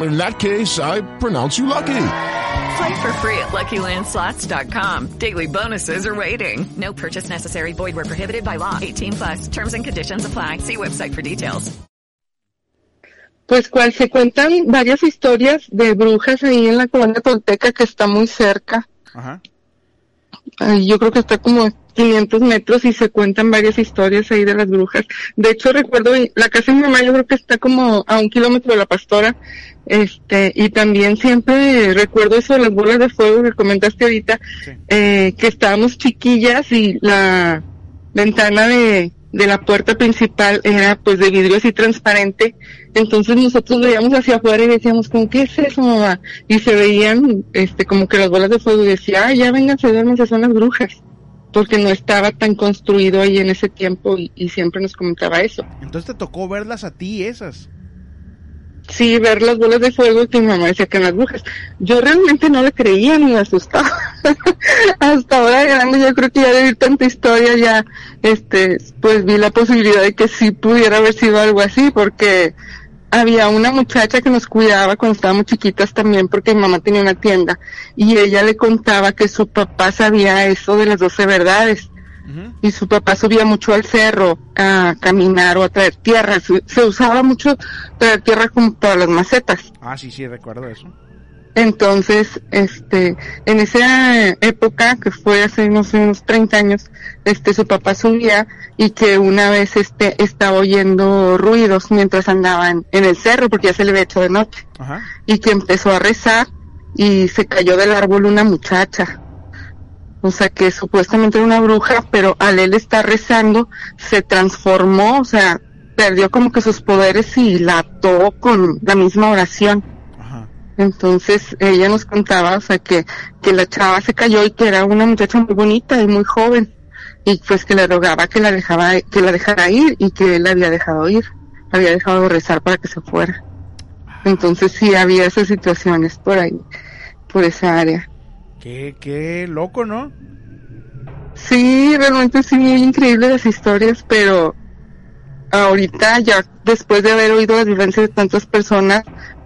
F: In that case, I pronounce you lucky.
E: Play for free at LuckyLandSlots.com. Daily bonuses are waiting. No purchase necessary. Void where prohibited by law. 18 plus. Terms and conditions apply. See website for details.
D: Pues cual se cuentan varias historias de brujas ahí en la colonia Tolteca que está muy cerca.
B: Ajá.
D: Ay, yo creo que está como 500 metros y se cuentan varias historias ahí de las brujas. De hecho, recuerdo la casa de mi mamá, yo creo que está como a un kilómetro de la pastora. Este, y también siempre recuerdo eso de las bolas de fuego que comentaste ahorita, eh, que estábamos chiquillas y la ventana de, de la puerta principal era pues de vidrio así transparente. Entonces nosotros veíamos hacia afuera y decíamos como, ¿qué es eso mamá? Y se veían, este, como que las bolas de fuego y decía, ah, ya vengan, se duermen, son las brujas. Porque no estaba tan construido ahí en ese tiempo y, y siempre nos comentaba eso.
B: Entonces te tocó verlas a ti esas.
D: Sí, ver las bolas de fuego que mi mamá decía que eran las brujas. Yo realmente no le creía ni me asustaba. Hasta ahora de grande yo creo que ya de tanta historia ya, este, pues vi la posibilidad de que sí pudiera haber sido algo así porque había una muchacha que nos cuidaba cuando estábamos chiquitas también porque mi mamá tenía una tienda y ella le contaba que su papá sabía eso de las doce verdades y su papá subía mucho al cerro a caminar o a traer tierra. Se, se usaba mucho traer tierra como para las macetas.
B: Ah, sí, sí, recuerdo eso.
D: Entonces, este, en esa época, que fue hace no sé, unos 30 años, este, su papá subía y que una vez este, estaba oyendo ruidos mientras andaban en el cerro, porque ya se le había hecho de noche,
B: Ajá.
D: y que empezó a rezar y se cayó del árbol una muchacha. O sea que supuestamente era una bruja, pero al él estar rezando, se transformó, o sea, perdió como que sus poderes y la ató con la misma oración. Entonces ella nos contaba, o sea, que, que la chava se cayó y que era una muchacha muy bonita y muy joven. Y pues que le rogaba que la dejaba, que la dejara ir y que él la había dejado ir. Había dejado de rezar para que se fuera. Entonces sí había esas situaciones por ahí, por esa área.
B: Qué, qué loco, ¿no?
D: Sí, realmente sí, muy increíbles las historias, pero ahorita ya después de haber oído las vivencias de tantas personas,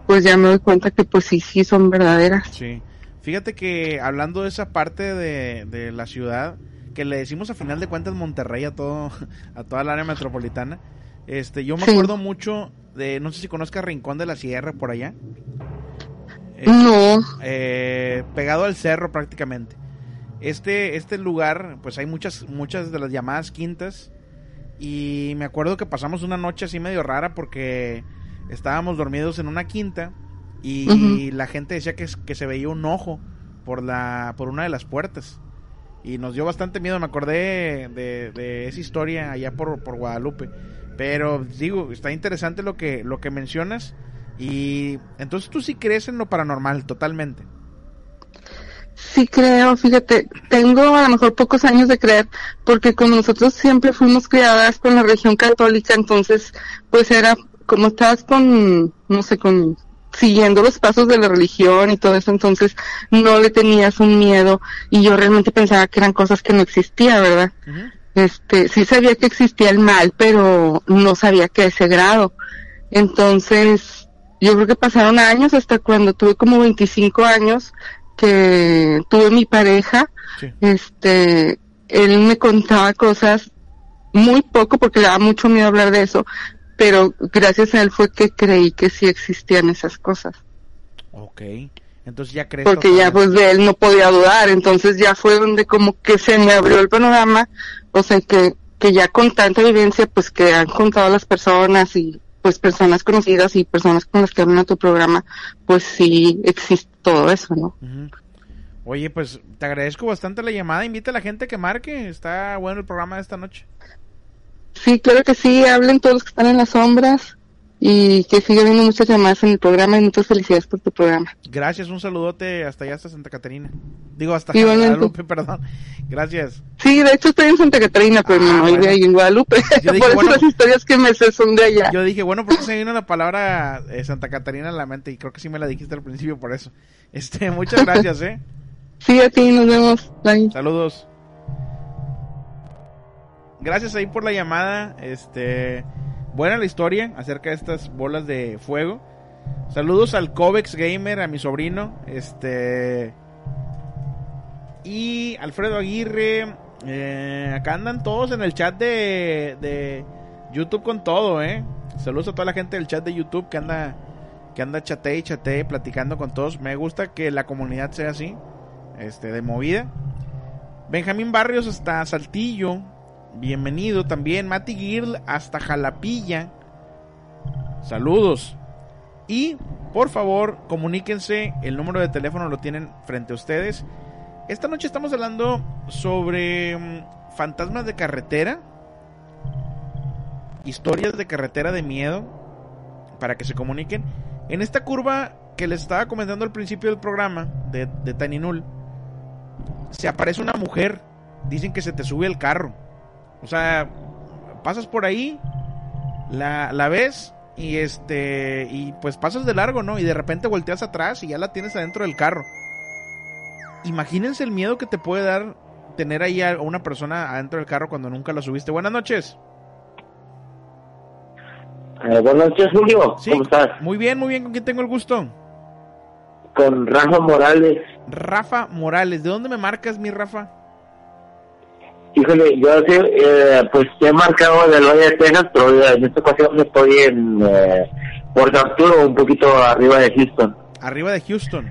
D: pues ya me doy cuenta que pues sí, sí son verdaderas.
B: Sí. Fíjate que hablando de esa parte de, de la ciudad, que le decimos a final de cuentas Monterrey a todo, a toda el área metropolitana, este, yo me
D: Sí.
B: acuerdo mucho de, no sé si conozcas Rincón de la Sierra por allá. Eh,
D: No.
B: eh, pegado al cerro prácticamente. Este, este lugar, pues hay muchas, muchas de las llamadas quintas. Y me acuerdo que pasamos una noche así medio rara porque estábamos dormidos en una quinta y la gente decía que, que se veía un ojo por la, por una de las puertas. Y nos dio bastante miedo, me acordé de, de esa historia allá por, por Guadalupe. Pero digo, está interesante lo que, lo que mencionas. Y entonces tú sí crees en lo paranormal, totalmente.
D: Sí creo, fíjate, tengo a lo mejor pocos años de creer, porque como nosotros siempre fuimos criadas con la religión católica, entonces pues era como estabas con, no sé, con siguiendo los pasos de la religión y todo eso, entonces no le tenías un miedo y yo realmente pensaba que eran cosas que no existían, ¿verdad? Este, sí sabía que existía el mal, pero no sabía que a ese grado. Entonces, yo creo que pasaron años hasta cuando tuve como 25 años que tuve mi pareja, este, él me contaba cosas muy poco porque le daba mucho miedo hablar de eso, pero gracias a él fue que creí que sí existían esas cosas.
B: Ok. Entonces ya crees.
D: Porque ya pues de él no podía dudar, entonces ya fue donde como que se me abrió el panorama, o sea que, que ya con tanta evidencia pues que han contado las personas y pues personas conocidas y personas con las que hablan a tu programa, pues sí existe todo eso, ¿no?
B: Oye, pues te agradezco bastante la llamada. Invita a la gente que marque. Está bueno el programa de esta noche.
D: Sí, claro que sí, hablen todos los que están en las sombras y que siga habiendo muchas llamadas en el programa y muchas felicidades por tu programa.
B: Gracias, un saludote hasta allá, hasta Santa Catarina. Digo, hasta. Guadalupe, perdón. Gracias.
D: Sí, de hecho estoy en Santa Catarina, pero no
B: bueno.
D: ahí en Guadalupe.
B: Yo dije,
D: por eso
B: bueno.
D: las historias que me sé son de allá.
B: Yo dije, bueno, porque se vino la palabra eh, Santa Catarina a la mente y creo que sí me la dijiste al principio por eso. Este, muchas gracias, eh.
D: Sí, a ti, nos vemos. Bye.
B: Saludos. Gracias ahí por la llamada. Este, buena la historia acerca de estas bolas de fuego. Saludos al Covex Gamer, a mi sobrino. Este. Y Alfredo Aguirre. eh, acá andan todos en el chat de, de YouTube con todo, ¿eh? Saludos a toda la gente del chat de YouTube que anda que anda y platicando con todos. Me gusta que la comunidad sea así, este, de movida. Benjamín Barrios hasta Saltillo, bienvenido también. Mati Girl hasta Jalapilla, saludos. Y por favor, comuníquense, el número de teléfono lo tienen frente a ustedes. Esta noche estamos hablando sobre mm, fantasmas de carretera, historias de carretera de miedo, para que se comuniquen. En esta curva que les estaba comentando al principio del programa de, de Tiny Null, se aparece una mujer, dicen que se te sube el carro. O sea, pasas por ahí, la, la ves y este y pues pasas de largo, ¿no? Y de repente volteas atrás y ya la tienes adentro del carro. Imagínense el miedo que te puede dar tener ahí a una persona adentro del carro cuando nunca la subiste. Buenas noches.
G: Eh, buenas noches, Julio.
B: Sí,
G: ¿Cómo estás?
B: Muy bien, muy bien. ¿Con quién tengo el gusto?
G: Con Rafa Morales.
B: Rafa Morales. ¿De dónde me marcas, mi Rafa?
G: Híjole, yo sí, eh, pues he marcado del Valle de Texas, pero en esta ocasión estoy en eh, Puerto Arturo, un poquito arriba de Houston.
B: Arriba de Houston.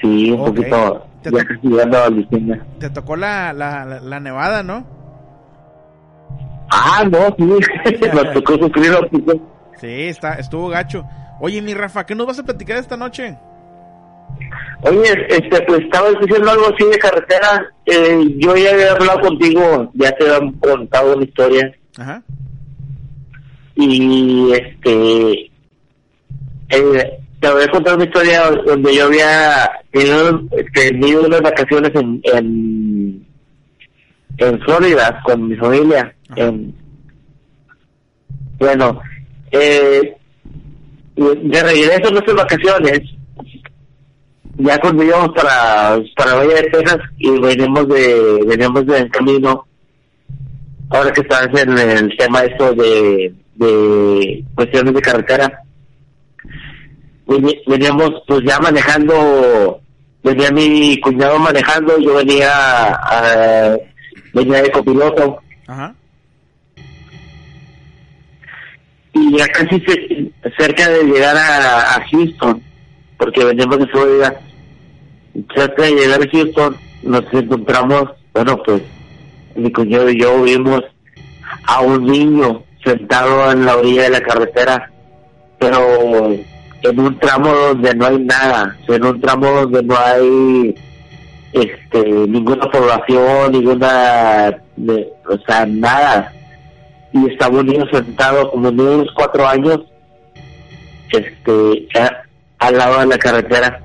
G: Sí, un poquito,
B: Te
G: ya
B: to-
G: casi llegando a Virginia.
B: Te tocó la, la, la, la nevada, ¿no?
G: Ah, no, sí, nos tocó sufrir.
B: Sí, está, estuvo gacho. Oye, mi Rafa, ¿qué nos vas a platicar esta noche?
G: Oye, este, pues estaba diciendo algo así de carretera. Eh, yo ya había hablado contigo, ya te han contado una historia.
B: Ajá.
G: Y este. eh, te voy a contar una historia donde yo había tenido, tenido unas vacaciones en, en, en Florida con mi familia. En, bueno, eh, de regreso a nuestras vacaciones, ya cuando íbamos para, para Valle de Texas y venimos de, veníamos de camino, ahora que estás en el tema esto de, de cuestiones de carretera, veníamos pues ya manejando, venía mi cuñado manejando, yo venía, ah, venía de copiloto
B: Ajá.
G: y ya casi ce- cerca de llegar a, a Houston, porque venimos de Florida, cerca de llegar a Houston nos encontramos, bueno pues mi cuñado y yo vimos a un niño sentado en la orilla de la carretera, pero en un tramo donde no hay nada, en un tramo donde no hay este ninguna población, ninguna, de- o sea, nada. Y estaba un niño sentado como de unos cuatro años, este, al lado de la carretera.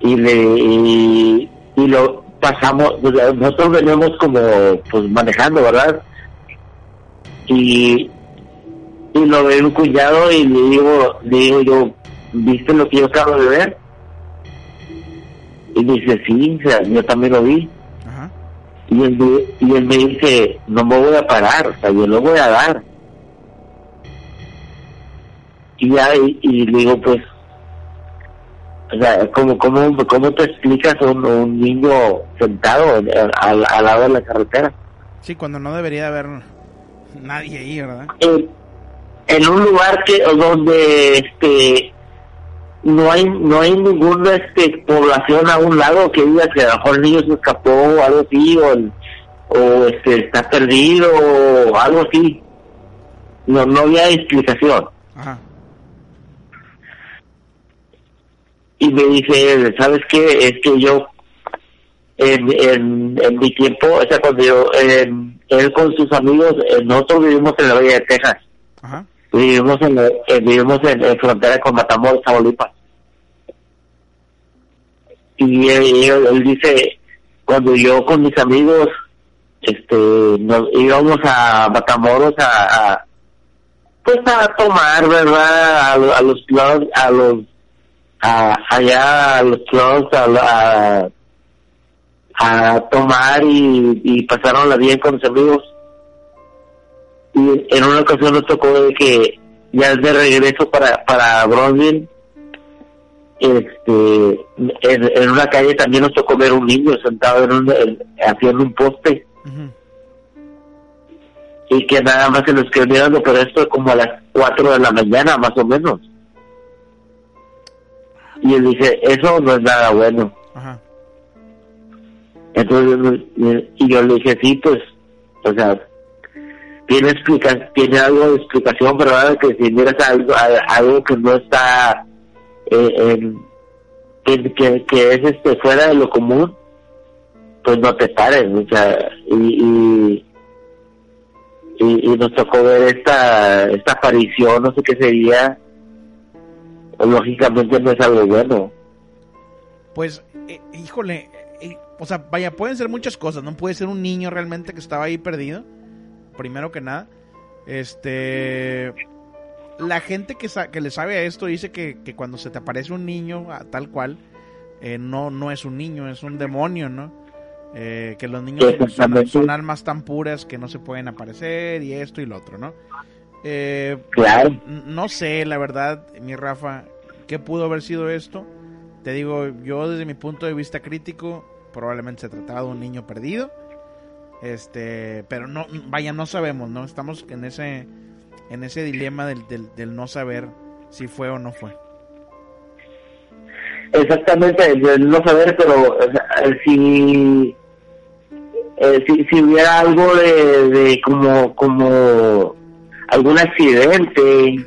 G: Y le, y, y lo pasamos, sea, nosotros veníamos como, pues manejando, ¿verdad? Y, y lo ve un cuñado y le digo, le digo yo, ¿viste lo que yo acabo de ver? Y dice, sí, o sea, yo también lo vi.
B: Ajá.
G: Y él, y él me dice, no me voy a parar, o sea, yo lo voy a dar. Y ya, y, y le digo, pues, o sea, ¿cómo, cómo, cómo te explicas un, un niño sentado en- al, al lado de la carretera?
B: Sí, cuando no debería de haber nadie ahí, ¿verdad?
G: en, en un lugar que donde este no hay no hay ninguna este población a un lado que diga que a lo mejor el niño se escapó o algo así o, el- o este está perdido o algo así no no había explicación
B: Ajá.
G: Y me dice sabes qué es que yo en, en, en mi tiempo o sea cuando yo en- él con sus amigos eh, nosotros vivimos en la Bahía de Texas
B: Ajá.
G: Vivimos en, la- eh, vivimos en, en frontera con Matamoros, Tamaulipas. Y él, él- él dice, cuando yo con mis amigos, este, nos íbamos a Matamoros a, a pues a tomar, ¿verdad? A, a los a los, a, allá a los clubs, a, la- a, a tomar y, y pasárnosla bien con los amigos. Y en una ocasión nos tocó de que ya de regreso para, para Bronzeville, este, en, en una calle también nos tocó ver un niño sentado en un, en- haciendo un poste. Y que nada más se nos quedó mirando, pero esto como a las 4 de la mañana más o menos. Y él dice, eso no es nada bueno.
B: Ajá.
G: Entonces, y yo le dije, sí, pues, o sea, tiene explica tiene algo de explicación, pero ahora que si miras algo, algo que no está, eh, en- que, que, que es este fuera de lo común, pues no te pares, o sea, y, y, y, y nos tocó ver esta, esta aparición, no sé qué sería, lógicamente no es algo bueno.
B: Pues, eh, híjole, eh, o sea, vaya, pueden ser muchas cosas, ¿no? Puede ser un niño realmente que estaba ahí perdido, primero que nada. Este... La gente que, sa- que le sabe a esto dice que, que cuando se te aparece un niño ah, tal cual, eh, no, no es un niño, es un demonio, ¿no? Eh, que los niños son almas tan puras que no se pueden aparecer y esto y lo otro, ¿no? Eh,
G: Claro.
B: No sé, la verdad, mi Rafa, ¿qué pudo haber sido esto? Te digo, yo desde mi punto de vista crítico, probablemente se trataba de un niño perdido. Este, pero no, vaya, no sabemos, ¿no? Estamos en ese, en ese dilema del, del, del no saber si fue o no fue.
G: Exactamente, el no saber, pero sea, si, eh, si si hubiera algo de, de como como algún accidente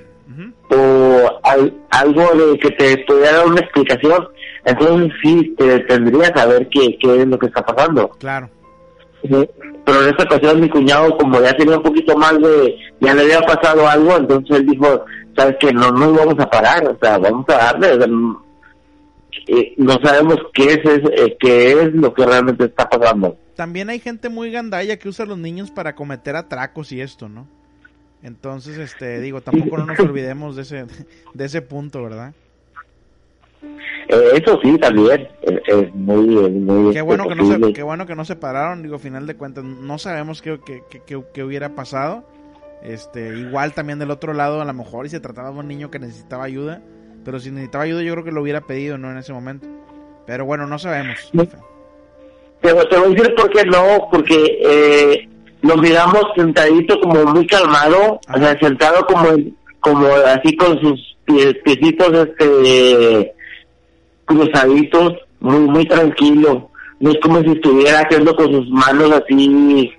G: o al- algo de que te pudiera dar una explicación, entonces sí te tendrías a ver qué, qué es lo que está pasando.
B: Claro.
G: Sí, Pero en esta ocasión mi cuñado, como ya tenía un poquito más de, ya le había pasado algo, entonces él dijo, sabes que no nos vamos a parar, o sea, vamos a darle, o sea, eh, no sabemos qué es, es, eh, qué es lo que realmente está pasando.
B: También hay gente muy gandalla que usa a los niños para cometer atracos y esto, ¿no? Entonces, este, digo, tampoco no nos olvidemos de ese, de ese punto, ¿verdad?
G: Eh, eso sí, también, es muy, es muy
B: Qué bueno, que no se, qué bueno que no se pararon, digo, final de cuentas, no sabemos qué, qué, qué- qué- hubiera pasado. Este, igual también del otro lado, a lo mejor, y se trataba de un niño que necesitaba ayuda, pero si necesitaba ayuda yo creo que lo hubiera pedido, ¿no? En ese momento. Pero bueno, no sabemos.
G: Te, te voy a decir por qué no, porque eh, nos miramos sentadito como muy calmado, o sea, sentado como como así con sus pie- piecitos este cruzaditos, muy muy tranquilo. No es como si estuviera haciendo con sus manos así,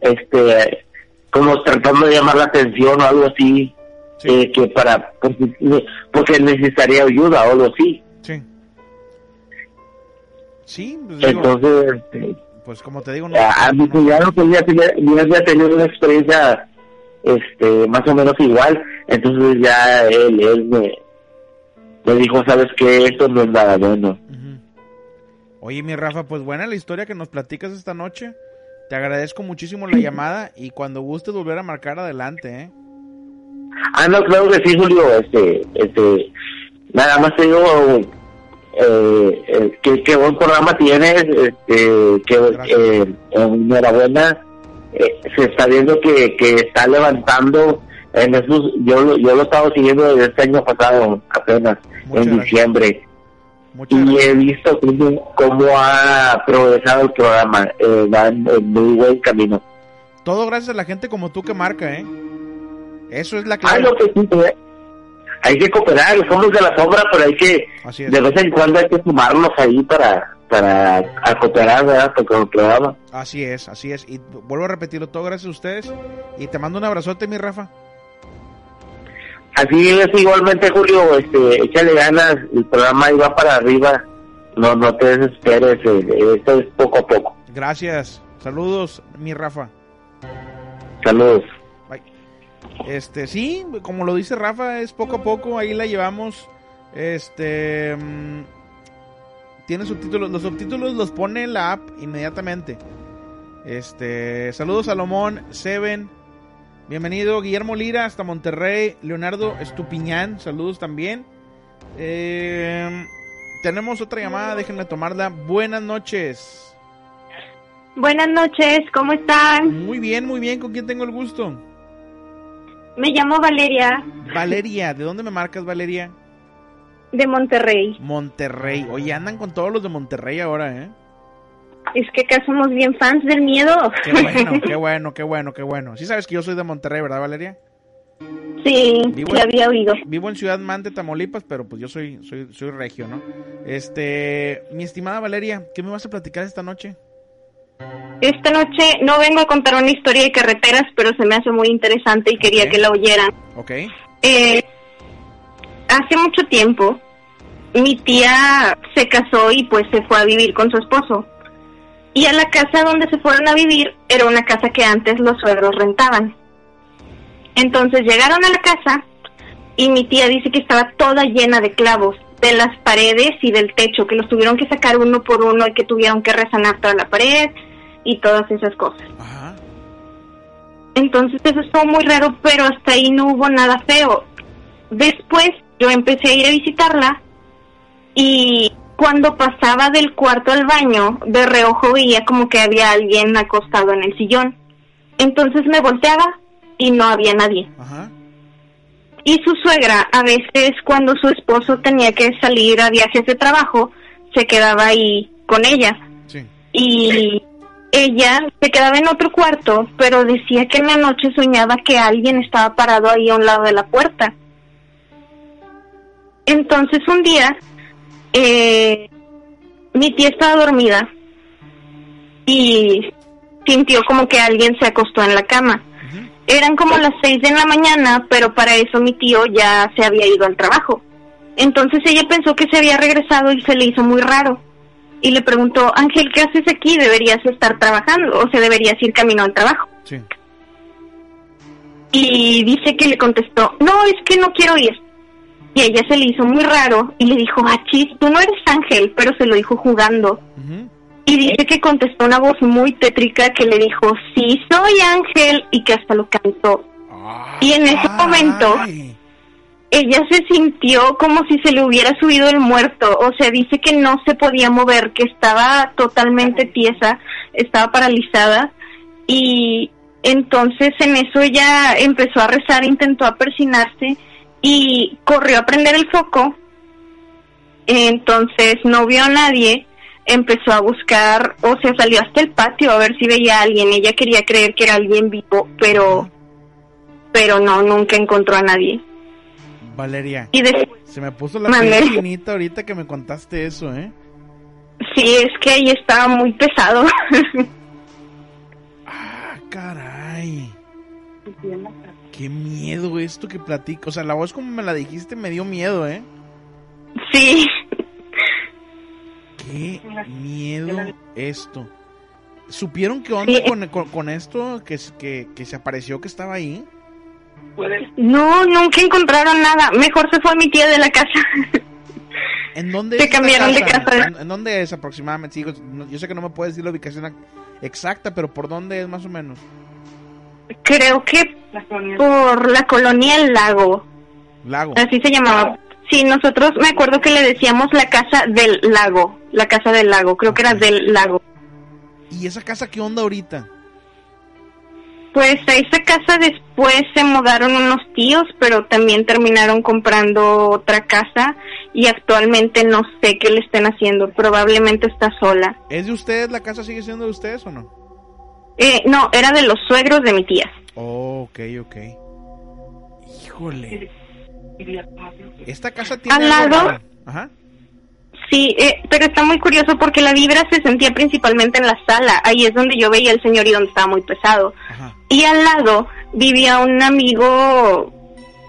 G: este, como tratando de llamar la atención o algo así, eh, que para porque, porque necesitaría ayuda o algo así.
B: Sí. Sí, pues, digo,
G: Entonces, este,
B: pues como te digo, no,
G: a, a mi cuñado pues ya, tenía- ya había tenido una experiencia este más o menos igual. Entonces ya él él me, me dijo sabes que esto no es nada bueno
B: Oye, mi Rafa, pues buena la historia que nos platicas esta noche. Te agradezco muchísimo la llamada y cuando gustes volver a marcar adelante, ¿eh?
G: ah no claro que sí Julio este este nada más te digo eh, eh, qué, qué buen programa tienes este que eh, enhorabuena eh, se está viendo que, que está levantando en esos yo lo- yo lo he estado siguiendo desde este año pasado apenas
B: Muchas
G: en
B: gracias.
G: diciembre y he visto cómo, cómo ha progresado el programa eh, va en, en muy buen camino
B: Todo gracias a la gente como tú que marca, ¿eh? Eso es la
G: ah
B: clave.
G: lo que sí, hay que cooperar somos de la sombra pero hay que de vez en cuando hay que sumarnos ahí para para a cooperar verdad con el programa
B: Así es, así es. Y vuelvo a repetirlo, todo gracias a ustedes. Y te mando un abrazote, mi Rafa.
G: Así es, igualmente, Julio, este, échale ganas, el programa ahí va para arriba, no no te desesperes, eh, esto es poco a poco.
B: Gracias. Saludos, mi Rafa.
G: Saludos.
B: Este, sí, como lo dice Rafa, es poco a poco, ahí la llevamos. Este, mm, tiene subtítulos, los subtítulos los pone la app inmediatamente. Este, saludos Salomón, Seven, bienvenido Guillermo Lira hasta Monterrey, Leonardo Estupiñán, saludos también. Eh, tenemos otra llamada, déjenme tomarla. Buenas noches.
H: Buenas noches, ¿cómo están?
B: Muy bien, muy bien, ¿con quién tengo el gusto?
H: Me llamo Valeria,
B: Valeria, ¿de dónde me marcas, Valeria?
H: de Monterrey.
B: Monterrey. Oye, andan con todos los de Monterrey ahora, ¿eh?
H: Es que acá somos bien fans del miedo.
B: Qué bueno, qué bueno, qué bueno, qué bueno. Sí sabes que yo soy de Monterrey, ¿verdad, Valeria?
H: Sí,
B: Vivo en-
H: había oído.
B: Vivo en Ciudad Mante, Tamaulipas, pero pues yo soy, soy, soy regio, ¿no? Este, mi estimada Valeria, ¿qué me vas a platicar esta noche?
H: Esta noche no vengo a contar una historia de carreteras, pero se me hace muy interesante y quería que la oyeran.
B: ¿Ok?
H: Eh, hace mucho tiempo, mi tía se casó y pues se fue a vivir con su esposo. Y a la casa donde se fueron a vivir era una casa que antes los suegros rentaban. Entonces llegaron a la casa y mi tía dice que estaba toda llena de clavos de las paredes y del techo, que los tuvieron que sacar uno por uno y que tuvieron que resanar toda la pared y todas esas cosas. Entonces eso estuvo muy raro, pero hasta ahí no hubo nada feo. Después yo empecé a ir a visitarla y cuando pasaba del cuarto al baño, de reojo veía como que había alguien acostado en el sillón. Entonces me volteaba y no había nadie. Y su suegra, a veces cuando su esposo tenía que salir a viajes de trabajo, se quedaba ahí con ella. Y ella se quedaba en otro cuarto, pero decía que en la noche soñaba que alguien estaba parado ahí a un lado de la puerta. Entonces un día, eh, mi tía estaba dormida y sintió como que alguien se acostó en la cama. Eran como las seis de la mañana, pero para eso mi tío ya se había ido al trabajo. Entonces ella pensó que se había regresado y se le hizo muy raro. Y le preguntó, Ángel, ¿qué haces aquí? ¿Deberías estar trabajando o se deberías ir camino al trabajo?
B: Sí.
H: Y dice que le contestó, no, es que no quiero ir. Y a ella se le hizo muy raro y le dijo, achis, tú no eres Ángel, pero se lo dijo jugando. Y dice que contestó una voz muy tétrica que le dijo, sí, soy Ángel, y que hasta lo cantó. y en ese momento, ella se sintió como si se le hubiera subido el muerto. O sea, dice que no se podía mover, que estaba totalmente tiesa, estaba paralizada. Y entonces en eso ella empezó a rezar, intentó apersinarse y corrió a prender el foco. Entonces no vio a nadie, empezó a buscar, o sea, salió hasta el patio a ver si veía a alguien. Ella quería creer que era alguien vivo, pero, pero no, nunca encontró a nadie.
B: Valeria,
H: Y después,
B: se me puso la piel chinita ahorita que me contaste eso, ¿eh?
H: sí, es que ahí estaba muy pesado.
B: Ah, caray. Qué miedo esto que platico. O sea, la voz como me la dijiste me dio miedo, ¿eh?
H: sí,
B: Qué miedo esto. ¿Supieron qué onda
H: Sí.
B: con, con- con esto que, que, que se apareció que estaba ahí?
H: No, nunca encontraron nada. Mejor se fue mi tía de la casa.
B: ¿En dónde
H: Se cambiaron de casa.
B: ¿En, en dónde es aproximadamente? Yo sé que no me puedes decir la ubicación ac- exacta, pero ¿por dónde es más o menos?
H: Creo que por la colonia El Lago.
B: Lago.
H: Así se llamaba. Sí, nosotros me acuerdo que le decíamos la casa del lago, la casa del lago, creo que era del lago.
B: ¿Y esa casa qué onda ahorita?
H: Pues a esa casa después se mudaron unos tíos, pero también terminaron comprando otra casa y actualmente no sé qué le estén haciendo, probablemente está sola.
B: ¿Es de ustedes? ¿La casa sigue siendo de ustedes o no?
H: Eh, no, era de los suegros de mi tía.
B: Oh, ok, ok. Híjole. Esta casa tiene
H: Al lado.
B: Ajá.
H: Sí, eh, pero está muy curioso porque la vibra se sentía principalmente en la sala. Ahí es donde yo veía al señor y donde estaba muy pesado. Y al lado vivía un amigo,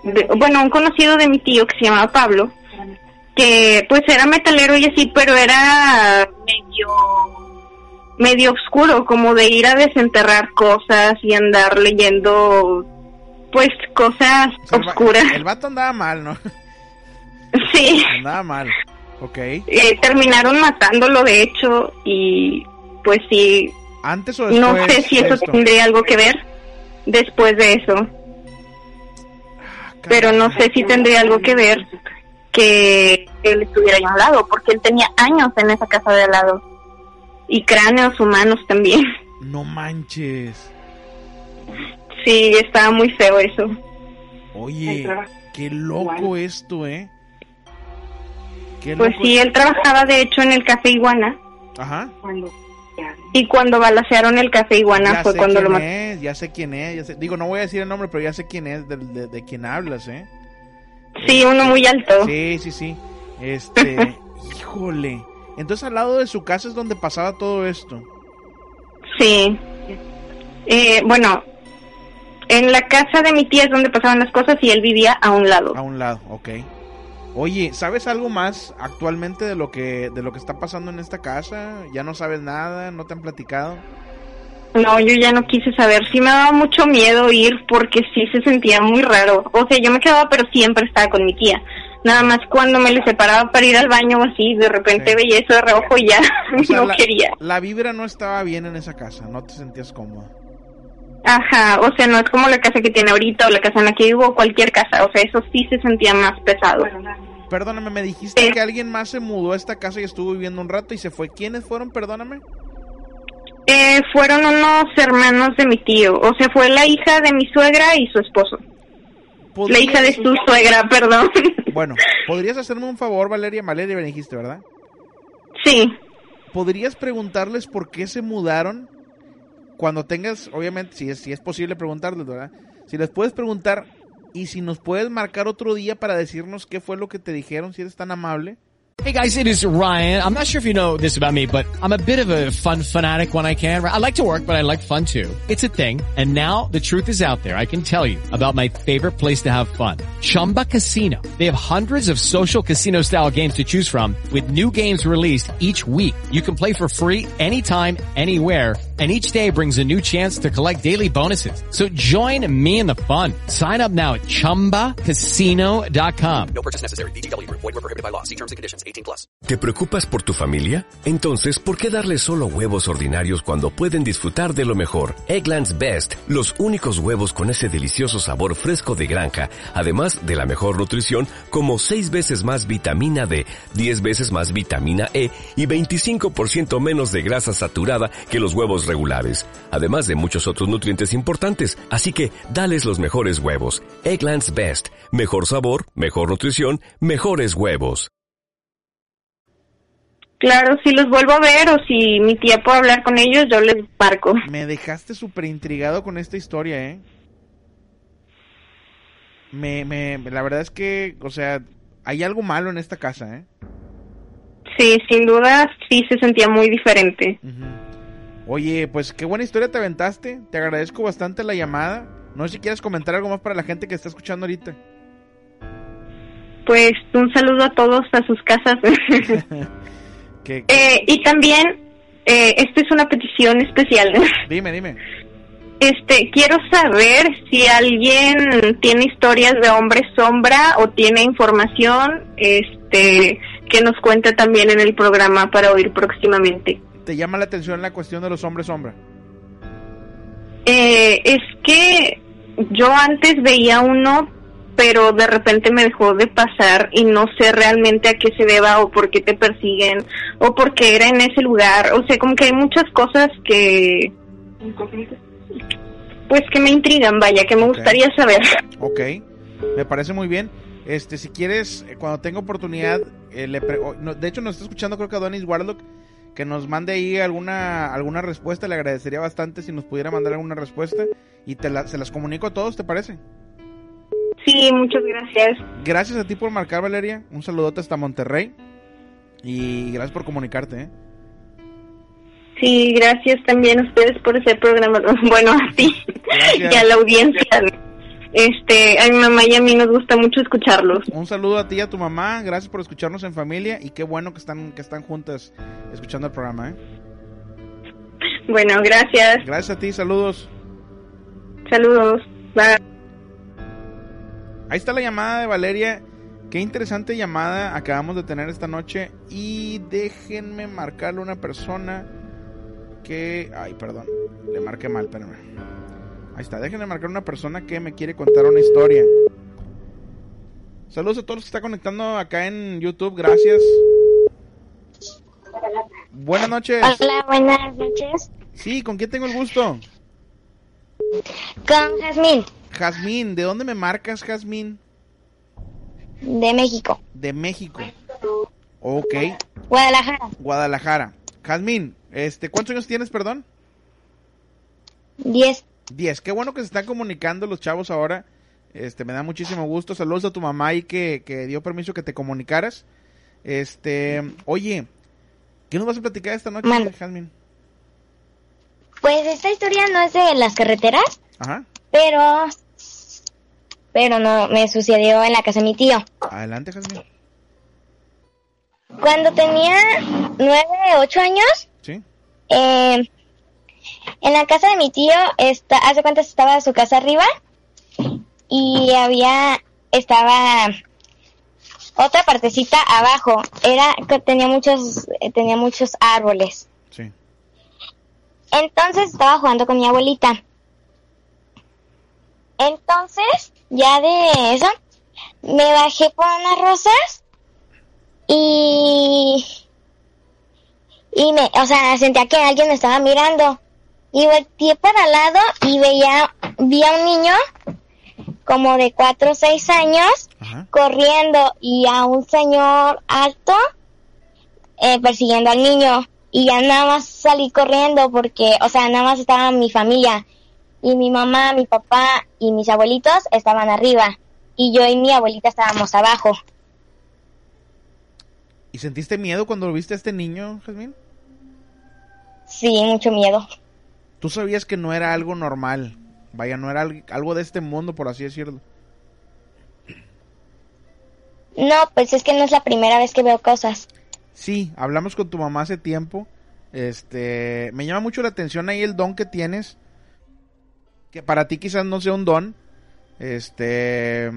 H: de- bueno, un conocido de mi tío que se llamaba Pablo, que pues era metalero y así, pero era medio medio oscuro, como de ir a desenterrar cosas y andar leyendo pues cosas
B: O sea, el
H: oscuras.
B: El vato andaba mal, ¿no?
H: Sí.
B: Andaba mal. Ok.
H: Eh, terminaron matándolo de hecho y pues sí
B: ¿Antes o
H: no
B: después
H: sé si eso
B: esto?
H: tendría algo que ver después de eso
B: Ah,
H: pero no sé si tendría algo que ver que él estuviera ahí a un lado porque él tenía años en esa casa de al lado y cráneos humanos también
B: No manches.
H: sí estaba muy feo eso
B: Oye, qué loco esto, ¿eh? Qué
H: Pues
B: loco
H: sí, él trabajaba de hecho en el Café Iguana.
B: Ajá.
H: Y cuando balacearon el Café Iguana
B: Ya
H: fue
B: sé
H: cuando lo
B: quién
H: mataron.
B: es, ya sé quién es, ya sé- digo, no voy a decir el nombre, pero ya sé quién es, de, de, de quién hablas, ¿eh?
H: Sí, uno muy alto.
B: Sí, sí, sí. Este, híjole. Entonces al lado de su casa es donde pasaba todo esto.
H: Sí. Eh, bueno, en la casa de mi tía es donde pasaban las cosas y él vivía a un lado.
B: A un lado, ok. Oye, ¿sabes algo más actualmente de lo que de lo que está pasando en esta casa? ¿Ya no sabes nada? ¿No te han platicado?
H: No, yo ya no quise saber. Sí me daba mucho miedo ir porque sí se sentía muy raro. O sea, yo me quedaba, pero siempre estaba con mi tía. Nada más cuando me le separaba para ir al baño o así, de repente veía eso de reojo y ya
B: O sea,
H: no
B: la,
H: quería.
B: La vibra no estaba bien en esa casa, no te sentías cómoda.
H: Ajá, o sea, no es como la casa que tiene ahorita o la casa en la que vivo o cualquier casa. O sea, eso sí se sentía más pesado.
B: Perdóname, me dijiste que alguien más se mudó a esta casa y estuvo viviendo un rato y se fue. ¿Quiénes fueron? Perdóname.
H: Eh, fueron unos hermanos de mi tío. O sea, fue la hija de mi suegra y su esposo. La hija de su suegra, perdón.
B: Bueno, ¿podrías hacerme un favor, Valeria? Valeria me dijiste, ¿verdad?
H: Sí.
B: ¿Podrías preguntarles por qué se mudaron? Cuando tengas, obviamente, si es, si es posible preguntarles, ¿verdad? Si les puedes preguntar y si nos puedes marcar otro día para decirnos qué fue lo que te dijeron, si eres tan amable.
I: Hey guys, it is Ryan. I'm not sure if you know this about me, but I'm a bit of a fun fanatic when I can. I like to work, but I like fun too. It's a thing. And now the truth is out there. I can tell you about my favorite place to have fun. Chumba Casino. They have hundreds of social casino style games to choose from with new games released each week. You can play for free anytime, anywhere. And each day brings a new chance to collect daily bonuses. So join me in the fun. Sign up now at chumbacasino.com.
J: No purchase necessary. VGW Group. Void were prohibited by law. See terms and conditions. 18 plus.
K: ¿Te preocupas por tu familia? Entonces, ¿por qué darles solo huevos ordinarios cuando pueden disfrutar de lo mejor? Eggland's Best, los únicos huevos con ese delicioso sabor fresco de granja, además de la mejor nutrición, como 6 veces más vitamina D, 10 veces más vitamina E y 25% menos de grasa saturada que los huevos regulares, además de muchos otros nutrientes importantes. Así que, dales los mejores huevos. Eggland's Best, mejor sabor, mejor nutrición, mejores huevos.
H: Claro, si los vuelvo a ver o si mi tía puede hablar con ellos, yo les marco.
B: Me dejaste súper intrigado con esta historia, ¿eh? Me, me, la verdad es que, o sea, hay algo malo en esta casa, ¿eh?
H: Sí, sin duda, sí se sentía muy diferente.
B: Oye, pues qué buena historia te aventaste. Te agradezco bastante la llamada. No sé si quieres comentar algo más para la gente que está escuchando ahorita.
H: Pues un saludo a todos a sus casas. Eh, y también, eh, esta es una petición especial.
B: Dime, dime.
H: Este, quiero saber si alguien tiene historias de hombre sombra o tiene información, este, que nos cuente también en el programa para oír próximamente.
B: ¿Te llama la atención la cuestión de los hombres sombra?
H: Eh, es que yo antes veía uno, pero de repente me dejó de pasar y no sé realmente a qué se deba o por qué te persiguen o por qué era en ese lugar. O sea, como que hay muchas cosas que, pues que me intrigan, vaya, que me gustaría saber.
B: Ok, me parece muy bien. Este, si quieres, eh, cuando tenga oportunidad, eh, le pre- de hecho nos está escuchando creo que Adonis Warlock, que nos mande ahí alguna alguna respuesta, le agradecería bastante si nos pudiera mandar alguna respuesta y te la- se las comunico a todos, ¿te parece?
H: Sí, muchas gracias.
B: Gracias a ti por marcar, Valeria. Un saludote hasta Monterrey. Y gracias por comunicarte, ¿eh?
H: Sí, gracias también a ustedes por ese programa. Bueno, a ti
B: Gracias.
H: y a la audiencia. Este, a mi mamá y a mí nos gusta mucho escucharlos.
B: Un saludo a ti y a tu mamá. Gracias por escucharnos en familia. Y qué bueno que están, que están juntas escuchando el programa, ¿eh?
H: Bueno, gracias.
B: Gracias a ti, saludos.
H: Saludos. Bye.
B: Ahí está la llamada de Valeria. Qué interesante llamada acabamos de tener esta noche. Y déjenme marcarle una persona que... Ay, perdón. Le marqué mal, espérame. Ahí está, déjenme marcar una persona que me quiere contar una historia. Saludos a todos los que están conectando acá en YouTube, gracias. Buenas noches.
C: Hola, buenas noches.
B: Sí, ¿con quién tengo el gusto?
C: Con Jazmín.
B: Jazmín, ¿de dónde me marcas, Jazmín?
L: De México.
B: De México. Ok.
L: Guadalajara.
B: Guadalajara. Jazmín, este, ¿cuántos años tienes, perdón?
L: Diez.
B: Diez. Qué bueno que se están comunicando los chavos ahora. Este, me da muchísimo gusto. Saludos a tu mamá y que, que dio permiso que te comunicaras. Este, oye, ¿qué nos vas a platicar esta noche, Jazmín?
L: Pues esta historia no es de las carreteras,
B: Ajá.
L: pero pero no me sucedió en la casa de mi tío.
B: Adelante, Jazmín.
L: Cuando tenía nueve, ocho años,
B: Sí.
L: eh, en la casa de mi tío, está, hace cuántas estaba su casa arriba y había, estaba otra partecita abajo. Era que tenía muchos, eh, tenía muchos árboles.
B: Sí.
L: Entonces estaba jugando con mi abuelita. Entonces, ya de eso, me bajé por unas rosas y y me, o sea, sentía que alguien me estaba mirando y volteé para al lado y veía vi a un niño como de cuatro o seis años corriendo y a un señor alto eh, persiguiendo al niño y ya nada más salí corriendo porque, o sea, nada más estaba mi familia y mi mamá, mi papá y mis abuelitos estaban arriba y yo y mi abuelita estábamos abajo.
B: ¿Y sentiste miedo cuando viste a este niño, Jazmín?
L: Sí, mucho miedo.
B: Tú sabías que no era algo normal. Vaya, no era al- algo de este mundo, por así decirlo.
L: No, pues es que no es la primera vez que veo cosas.
B: Sí, hablamos con tu mamá hace tiempo. Este, me llama mucho la atención ahí el don que tienes. Que para ti quizás no sea un don. Este,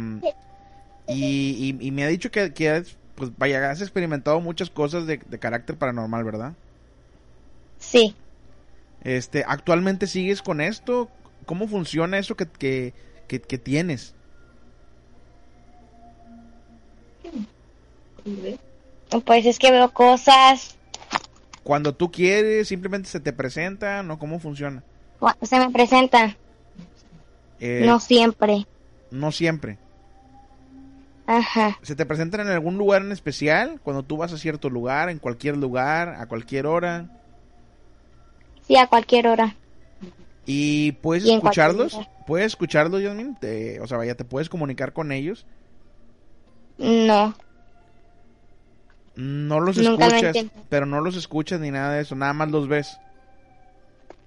B: y, y- y me ha dicho que, que has, pues vaya, has experimentado muchas cosas de, de carácter paranormal, ¿verdad?
L: Sí.
B: Este, ¿actualmente sigues con esto? ¿Cómo funciona eso que, que, que, que tienes?
L: Pues es que veo cosas,
B: Cuando tú quieres, simplemente se te presentan, ¿o cómo funciona?
L: se me presentan,
B: Eh,
L: no siempre.
B: No siempre.
L: Ajá.
B: ¿Se te presentan en algún lugar en especial? Cuando tú vas a cierto lugar, en cualquier lugar, a cualquier hora.
L: Sí, a cualquier hora.
B: ¿Y puedes
L: Y
B: escucharlos? ¿Puedes escucharlos, Yasmin? O sea, vaya, ¿te puedes comunicar con ellos?
L: No.
B: No los
L: Nunca
B: escuchas, pero no los escuchas ni nada de eso, nada más los ves.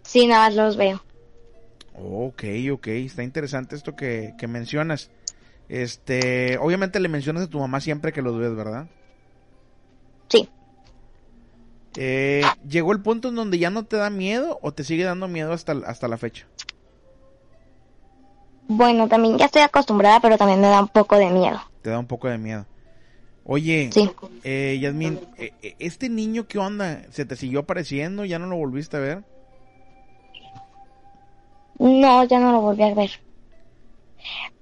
L: Sí, nada más los veo.
B: Ok, ok, está interesante esto que, que mencionas. Este, obviamente le mencionas a tu mamá siempre que los ves, ¿verdad?
L: Sí.
B: Eh, ¿Llegó el punto en donde ya no te da miedo o te sigue dando miedo hasta, hasta la fecha?
L: Bueno, también ya estoy acostumbrada, pero también me da un poco de miedo.
B: Te da un poco de miedo. Oye, eh, Yasmin, eh, eh, ¿este niño qué onda? ¿Se te siguió apareciendo? ¿Ya no lo volviste a ver?
L: No, ya no lo volví a ver.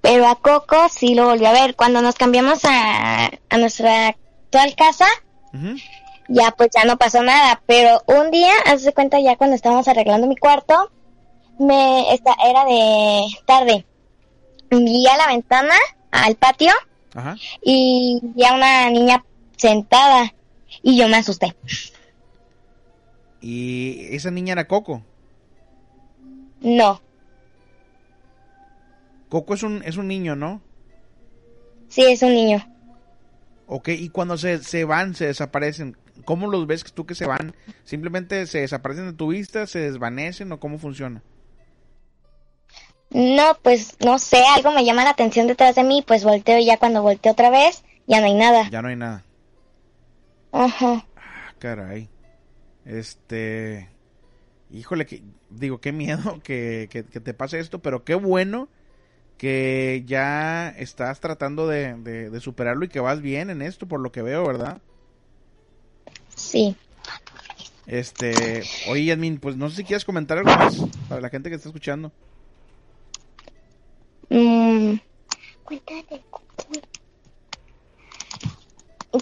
L: Pero a Coco sí lo volví a ver. Cuando nos cambiamos a, a nuestra actual casa, ya pues ya no pasó nada. Pero un día, hace cuenta ya cuando estábamos arreglando mi cuarto, me esta, era de tarde. Vi a la ventana, al patio,
B: Ajá.
L: y vi a una niña sentada. Y yo me asusté.
B: Y esa niña era Coco.
L: No,
B: Coco es un, es un niño, ¿no?
L: sí es un niño.
B: Ok, y cuando se, se van, se desaparecen, ¿cómo los ves tú que se van? ¿Simplemente se desaparecen de tu vista, se desvanecen o cómo funciona?
L: No, pues no sé, algo me llama la atención detrás de mí, pues volteo y ya cuando volteo otra vez, ya no hay nada.
B: Ya no hay nada.
L: Ajá.
B: Ah, caray. Este. Híjole, que, digo, qué miedo que, que- que te pase esto, pero qué bueno que ya estás tratando de, de- de superarlo y que vas bien en esto, por lo que veo, ¿verdad?
L: Sí.
B: Este. Oye, Yasmin, pues no sé si quieres comentar algo más para la gente que está escuchando.
L: Mm.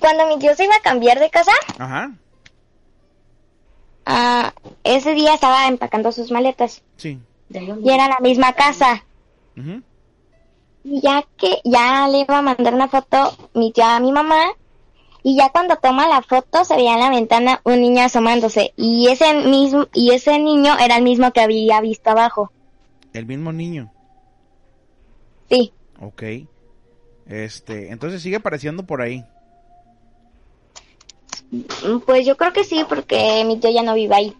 L: Cuando mi tío se iba a cambiar de casa,
B: Ajá,
L: ah, ese día estaba empacando sus maletas
B: sí.
L: y era la misma casa.
B: Ujú.
L: Y ya que ya le iba a mandar una foto mi tía a mi mamá y ya cuando toma la foto se veía en la ventana un niño asomándose y ese mismo y ese niño era el mismo que había visto abajo.
B: El mismo niño.
L: Sí.
B: Ok. Este, entonces sigue apareciendo por ahí.
L: Mm, Pues yo creo que sí porque mi tío ya no vive ahí.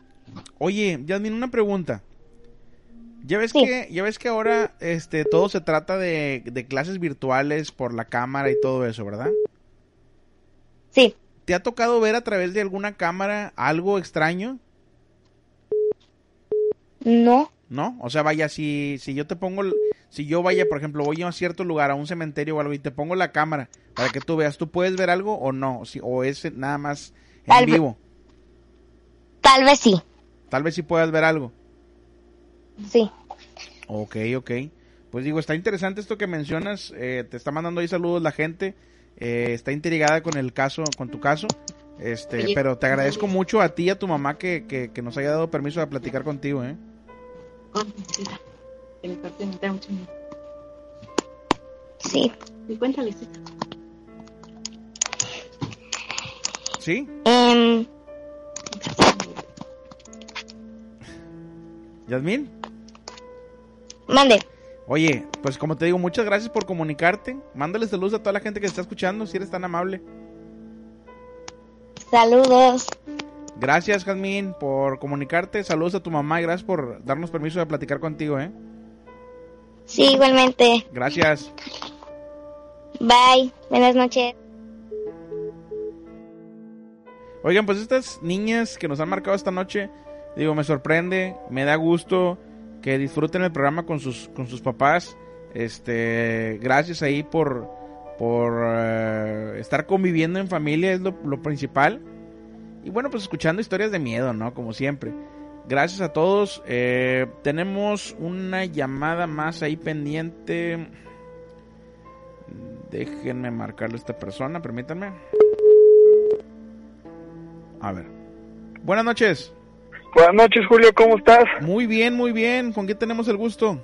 B: Oye, Yasmin, una pregunta. Ya ves que, ya ves que ahora este todo se trata de, de clases virtuales por la cámara y todo eso, ¿verdad?
L: Sí.
B: ¿Te ha tocado ver a través de alguna cámara algo extraño?
L: No.
B: ¿No? O sea, vaya, si, si yo te pongo, si yo vaya, por ejemplo, voy a cierto lugar, a un cementerio o algo, y te pongo la cámara para que tú veas, ¿tú puedes ver algo o no? Si, o es nada más en
L: Tal
B: vivo.
L: Tal vez sí.
B: Tal vez sí puedas ver algo.
L: Sí.
B: Ok, ok. Pues digo, está interesante esto que mencionas. eh, te está mandando ahí saludos la gente. Eh, está intrigada con el caso, con tu caso. Este,
L: Oye,
B: pero te agradezco mucho a ti y a tu mamá que, que, que nos haya dado permiso de platicar contigo, ¿eh?
L: Sí.
M: Cuéntale,
B: ¿Sí?
L: Em,
B: ¿Yasmín?
L: mande.
B: Oye, pues como te digo, muchas gracias por comunicarte. Mándale saludos a toda la gente que está escuchando, si eres tan amable.
L: Saludos.
B: Gracias, Jazmín, por comunicarte. Saludos a tu mamá y gracias por darnos permiso de platicar contigo, ¿eh?
L: Sí, igualmente.
B: Gracias.
L: Bye. Buenas noches.
B: Oigan, pues estas niñas que nos han marcado esta noche, digo, me sorprende, me da gusto que disfruten el programa con sus, con sus papás. Este, gracias ahí por, por eh, estar conviviendo en familia, es lo, lo principal. Y bueno, pues escuchando historias de miedo, ¿no? Como siempre. Gracias a todos. Eh, tenemos una llamada más ahí pendiente. Déjenme marcarle a esta persona, permítanme. A ver. Buenas noches.
N: Buenas noches, Julio, ¿cómo estás?
B: Muy bien, muy bien. ¿Con quién tenemos el gusto?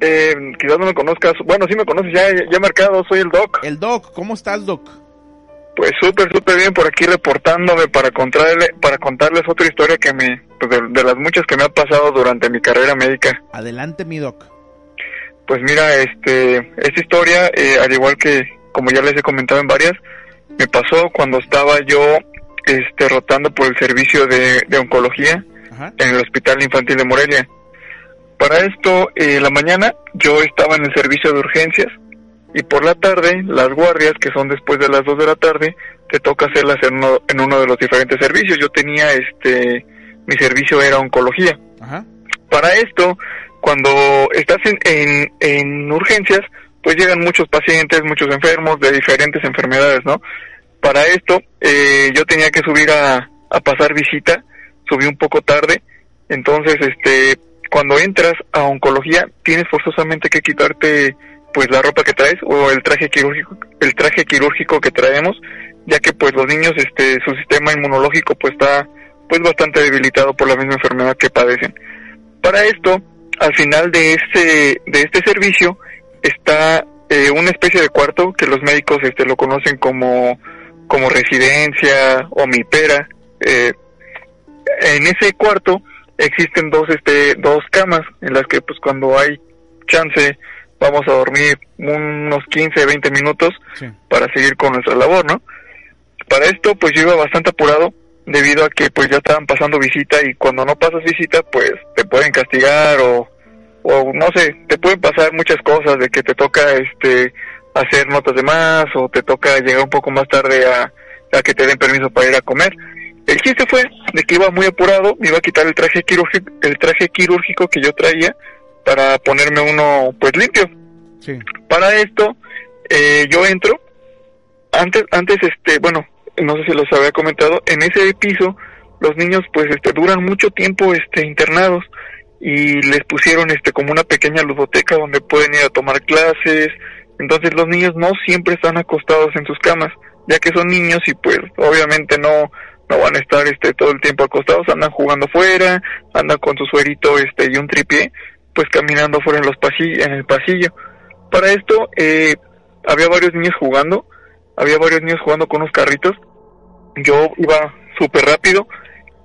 N: Eh, quizás no me conozcas. Bueno, sí me conoces, ya, ya he marcado, soy el Doc.
B: El Doc, ¿cómo estás, Doc?
N: Pues súper, súper bien por aquí reportándome para contarle, para contarles otra historia que me, pues de, de las muchas que me ha pasado durante mi carrera médica.
B: Adelante, mi Doc.
N: Pues mira, este, esta historia, eh, al igual que como ya les he comentado en varias, me pasó cuando estaba yo, este, rotando por el servicio de, de oncología en el Hospital Infantil de Morelia. Para esto, eh, la mañana yo estaba en el servicio de urgencias y por la tarde las guardias, que son después de las 2 de la tarde, te toca hacerlas en uno, en uno de los diferentes servicios. Yo tenía, este, mi servicio era oncología.
B: Ajá.
N: Para esto, cuando estás en, en, en urgencias, pues llegan muchos pacientes, muchos enfermos de diferentes enfermedades, ¿no? Para esto, eh, yo tenía que subir a, a pasar visita, subí un poco tarde, entonces, este, cuando entras a oncología, tienes forzosamente que quitarte, pues, la ropa que traes o el traje quirúrgico, el traje quirúrgico que traemos, ya que, pues, los niños, este, su sistema inmunológico, pues, está, pues, bastante debilitado por la misma enfermedad que padecen. Para esto, al final de este, de este servicio, está eh, una especie de cuarto que los médicos este, lo conocen como, como residencia o mipera. Eh, en ese cuarto existen dos, este, dos camas en las que pues cuando hay chance vamos a dormir unos 15, 20 minutos para seguir con nuestra labor, ¿no? Para esto pues yo iba bastante apurado debido a que pues ya estaban pasando visita y cuando no pasas visita pues te pueden castigar o, o no sé, te pueden pasar muchas cosas de que te toca este hacer notas de más o te toca llegar un poco más tarde a, a que te den permiso para ir a comer. El chiste fue de que iba muy apurado, me iba a quitar el traje quirúrgico, el traje quirúrgico que yo traía para ponerme uno pues limpio.
B: Sí.
N: Para esto eh, yo entro antes antes este bueno no sé si los había comentado en ese piso los niños pues este duran mucho tiempo este internados y les pusieron este como una pequeña ludoteca donde pueden ir a tomar clases entonces los niños no siempre están acostados en sus camas ya que son niños y pues obviamente no no van a estar este todo el tiempo acostados andan jugando fuera andan con su suerito este y un tripié pues caminando fuera en los pasillos en el pasillo para esto eh, había varios niños jugando, había varios niños jugando con unos carritos. Yo iba súper rápido,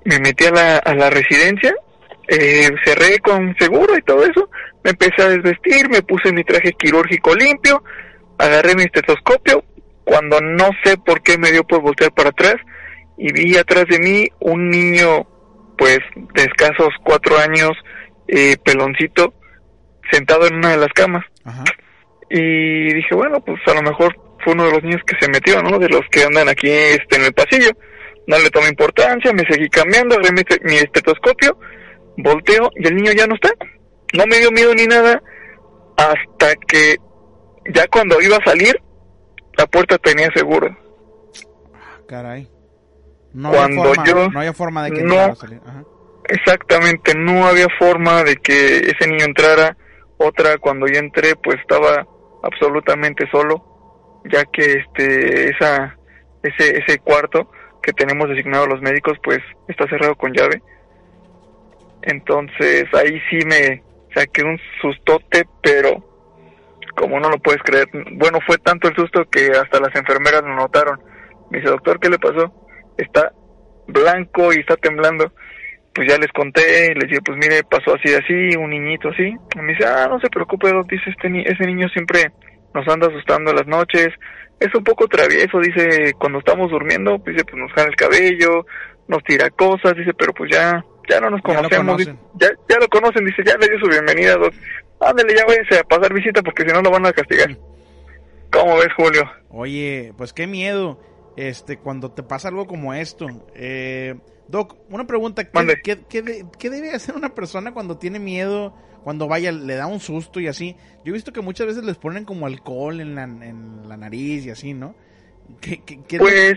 N: me metí a la, a la residencia, eh, cerré con seguro y todo eso, me empecé a desvestir, me puse mi traje quirúrgico limpio, agarré mi estetoscopio, cuando no sé por qué me dio por voltear para atrás y vi atrás de mí un niño pues de escasos cuatro años, eh, peloncito, sentado en una de las camas. Y dije, bueno, pues a lo mejor fue uno de los niños que se metió, ¿no? De los que andan aquí este, en el pasillo. No le tomé importancia, me seguí cambiando, agarré mi, mi estetoscopio, volteo y el niño ya no está. No me dio miedo ni nada hasta que ya cuando iba a salir, la puerta tenía seguro.
B: Ah, caray. No
N: Cuando
B: había forma,
N: yo-
B: no había forma de que
N: no.
B: llegara a salir. Ajá.
N: Exactamente, no había forma de que ese niño entrara. Otra, cuando yo entré, pues estaba absolutamente solo, ya que este, esa, ese, ese cuarto que tenemos designado los médicos, pues está cerrado con llave. Entonces ahí sí me saqué un sustote, pero como no lo puedes creer, bueno, fue tanto el susto que hasta las enfermeras lo notaron. Me dice, doctor, ¿qué le pasó? Está blanco y está temblando. Pues ya les conté, les dije, pues mire, pasó así, así, un niñito así. Y me dice, ah, no se preocupe, dice, este ni ese niño siempre nos anda asustando las noches. Es un poco travieso, dice, cuando estamos durmiendo, dice, pues nos jala el cabello, nos tira cosas, dice, pero pues ya, ya no nos
B: Ya lo
N: conocemos, dice,
B: conocen.
N: ya, ya lo conocen, dice, ya le dio su bienvenida, doc. Ándale, ya váyanse a pasar visita porque si no lo van a castigar. ¿Cómo ves, Julio?
B: Oye, pues qué miedo, este, cuando te pasa algo como esto. Eh, Doc, una pregunta, ¿qué, qué, qué qué debe hacer una persona cuando tiene miedo, cuando vaya, le da un susto y así? Yo he visto que muchas veces les ponen como alcohol en la, en la nariz y así, ¿no? ¿Qué, qué- qué-
N: Pues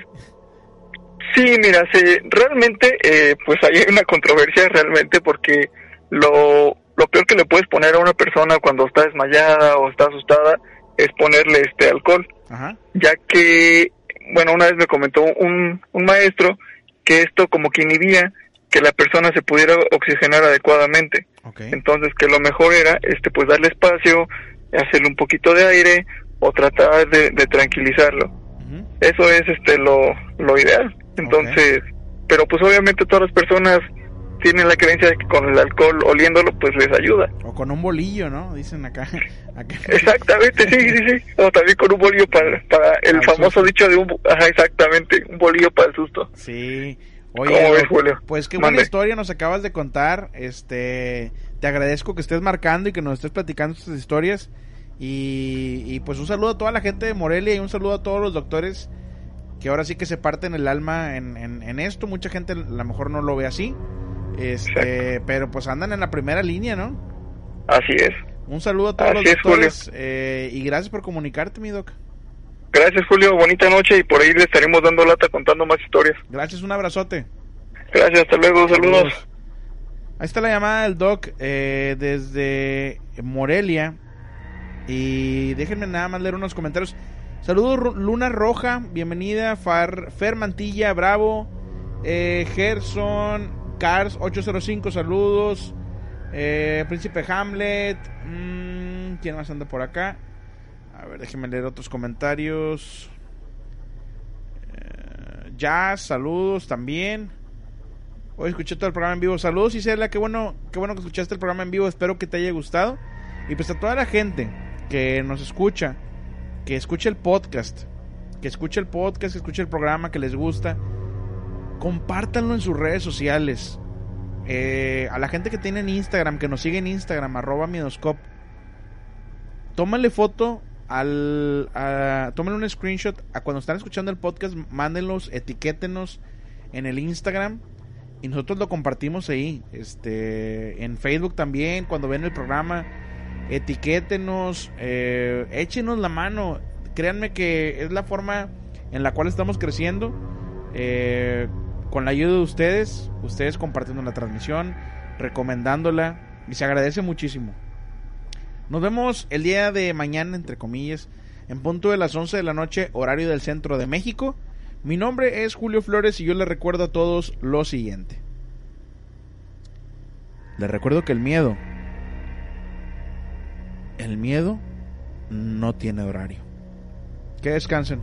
N: sí, mira, se, realmente eh, pues hay una controversia realmente porque lo, lo peor que le puedes poner a una persona cuando está desmayada o está asustada es ponerle este alcohol,
B: Ajá.
N: ya que, bueno, una vez me comentó un, un maestro que esto como que inhibía que la persona se pudiera oxigenar adecuadamente. Entonces que lo mejor era este pues darle espacio, hacerle un poquito de aire o tratar de, de tranquilizarlo. Eso es este lo, lo ideal. Entonces, pero pues obviamente todas las personas tienen la creencia de que con el alcohol oliéndolo pues les ayuda.
B: O con un bolillo, ¿no? Dicen acá. acá.
N: Exactamente, sí, sí, sí. O también con un bolillo para, para el
B: Al
N: famoso
B: susto.
N: dicho de un... Ajá, exactamente, un bolillo para el susto.
B: Sí.
N: ¿Cómo
B: Oye,
N: ves,
B: Doc,
N: Julio?
B: pues qué buena historia nos acabas de contar. Este, te agradezco que estés marcando y que nos estés platicando estas historias. Y, y, pues un saludo a toda la gente de Morelia y un saludo a todos los doctores que ahora sí que se parten el alma en, en, en esto. Mucha gente a lo mejor no lo ve así. Este, pero pues andan en la primera línea, ¿no?
N: Así es.
B: Un saludo a todos
N: Así
B: los doctores eh, y gracias por comunicarte, mi doc.
N: Gracias, Julio. Bonita noche y por ahí le estaremos dando lata contando más historias.
B: Gracias, un abrazote.
N: Gracias, hasta luego. Saludos.
B: Ahí está la llamada del Doc eh, desde Morelia. Y déjenme nada más leer unos comentarios. Saludos Luna Roja, bienvenida. Far, Fer Mantilla, bravo. Eh, Gerson, Cars 805, saludos. Eh, Príncipe Hamlet. mm, ¿Quién más anda por acá? A ver, déjenme leer otros comentarios. Eh, Jazz, saludos también. Hoy escuché todo el programa en vivo. Saludos, Isela. Qué bueno, qué bueno que escuchaste el programa en vivo. Espero que te haya gustado. Y pues a toda la gente que nos escucha, que escuche el podcast, que escuche el podcast, que escuche el programa, que les gusta, compártanlo en sus redes sociales. Eh, a la gente que tiene en Instagram, que nos sigue en Instagram, arroba Midoscope, tómale foto al. A, un screenshot a cuando están escuchando el podcast, mándenlos, etiquétenos en el Instagram y nosotros lo compartimos ahí. Este, en Facebook también, cuando ven el programa, etiquétenos, eh, échenos la mano. Créanme que es la forma en la cual estamos creciendo. eh, con la ayuda de ustedes, ustedes compartiendo la transmisión, recomendándola y se agradece muchísimo. Nos vemos el día de mañana, entre comillas, en punto de las 11 de la noche, horario del centro de México. Mi nombre es Julio Flores y yo les recuerdo a todos lo siguiente. Les recuerdo que el miedo, el miedo no tiene horario. Que descansen.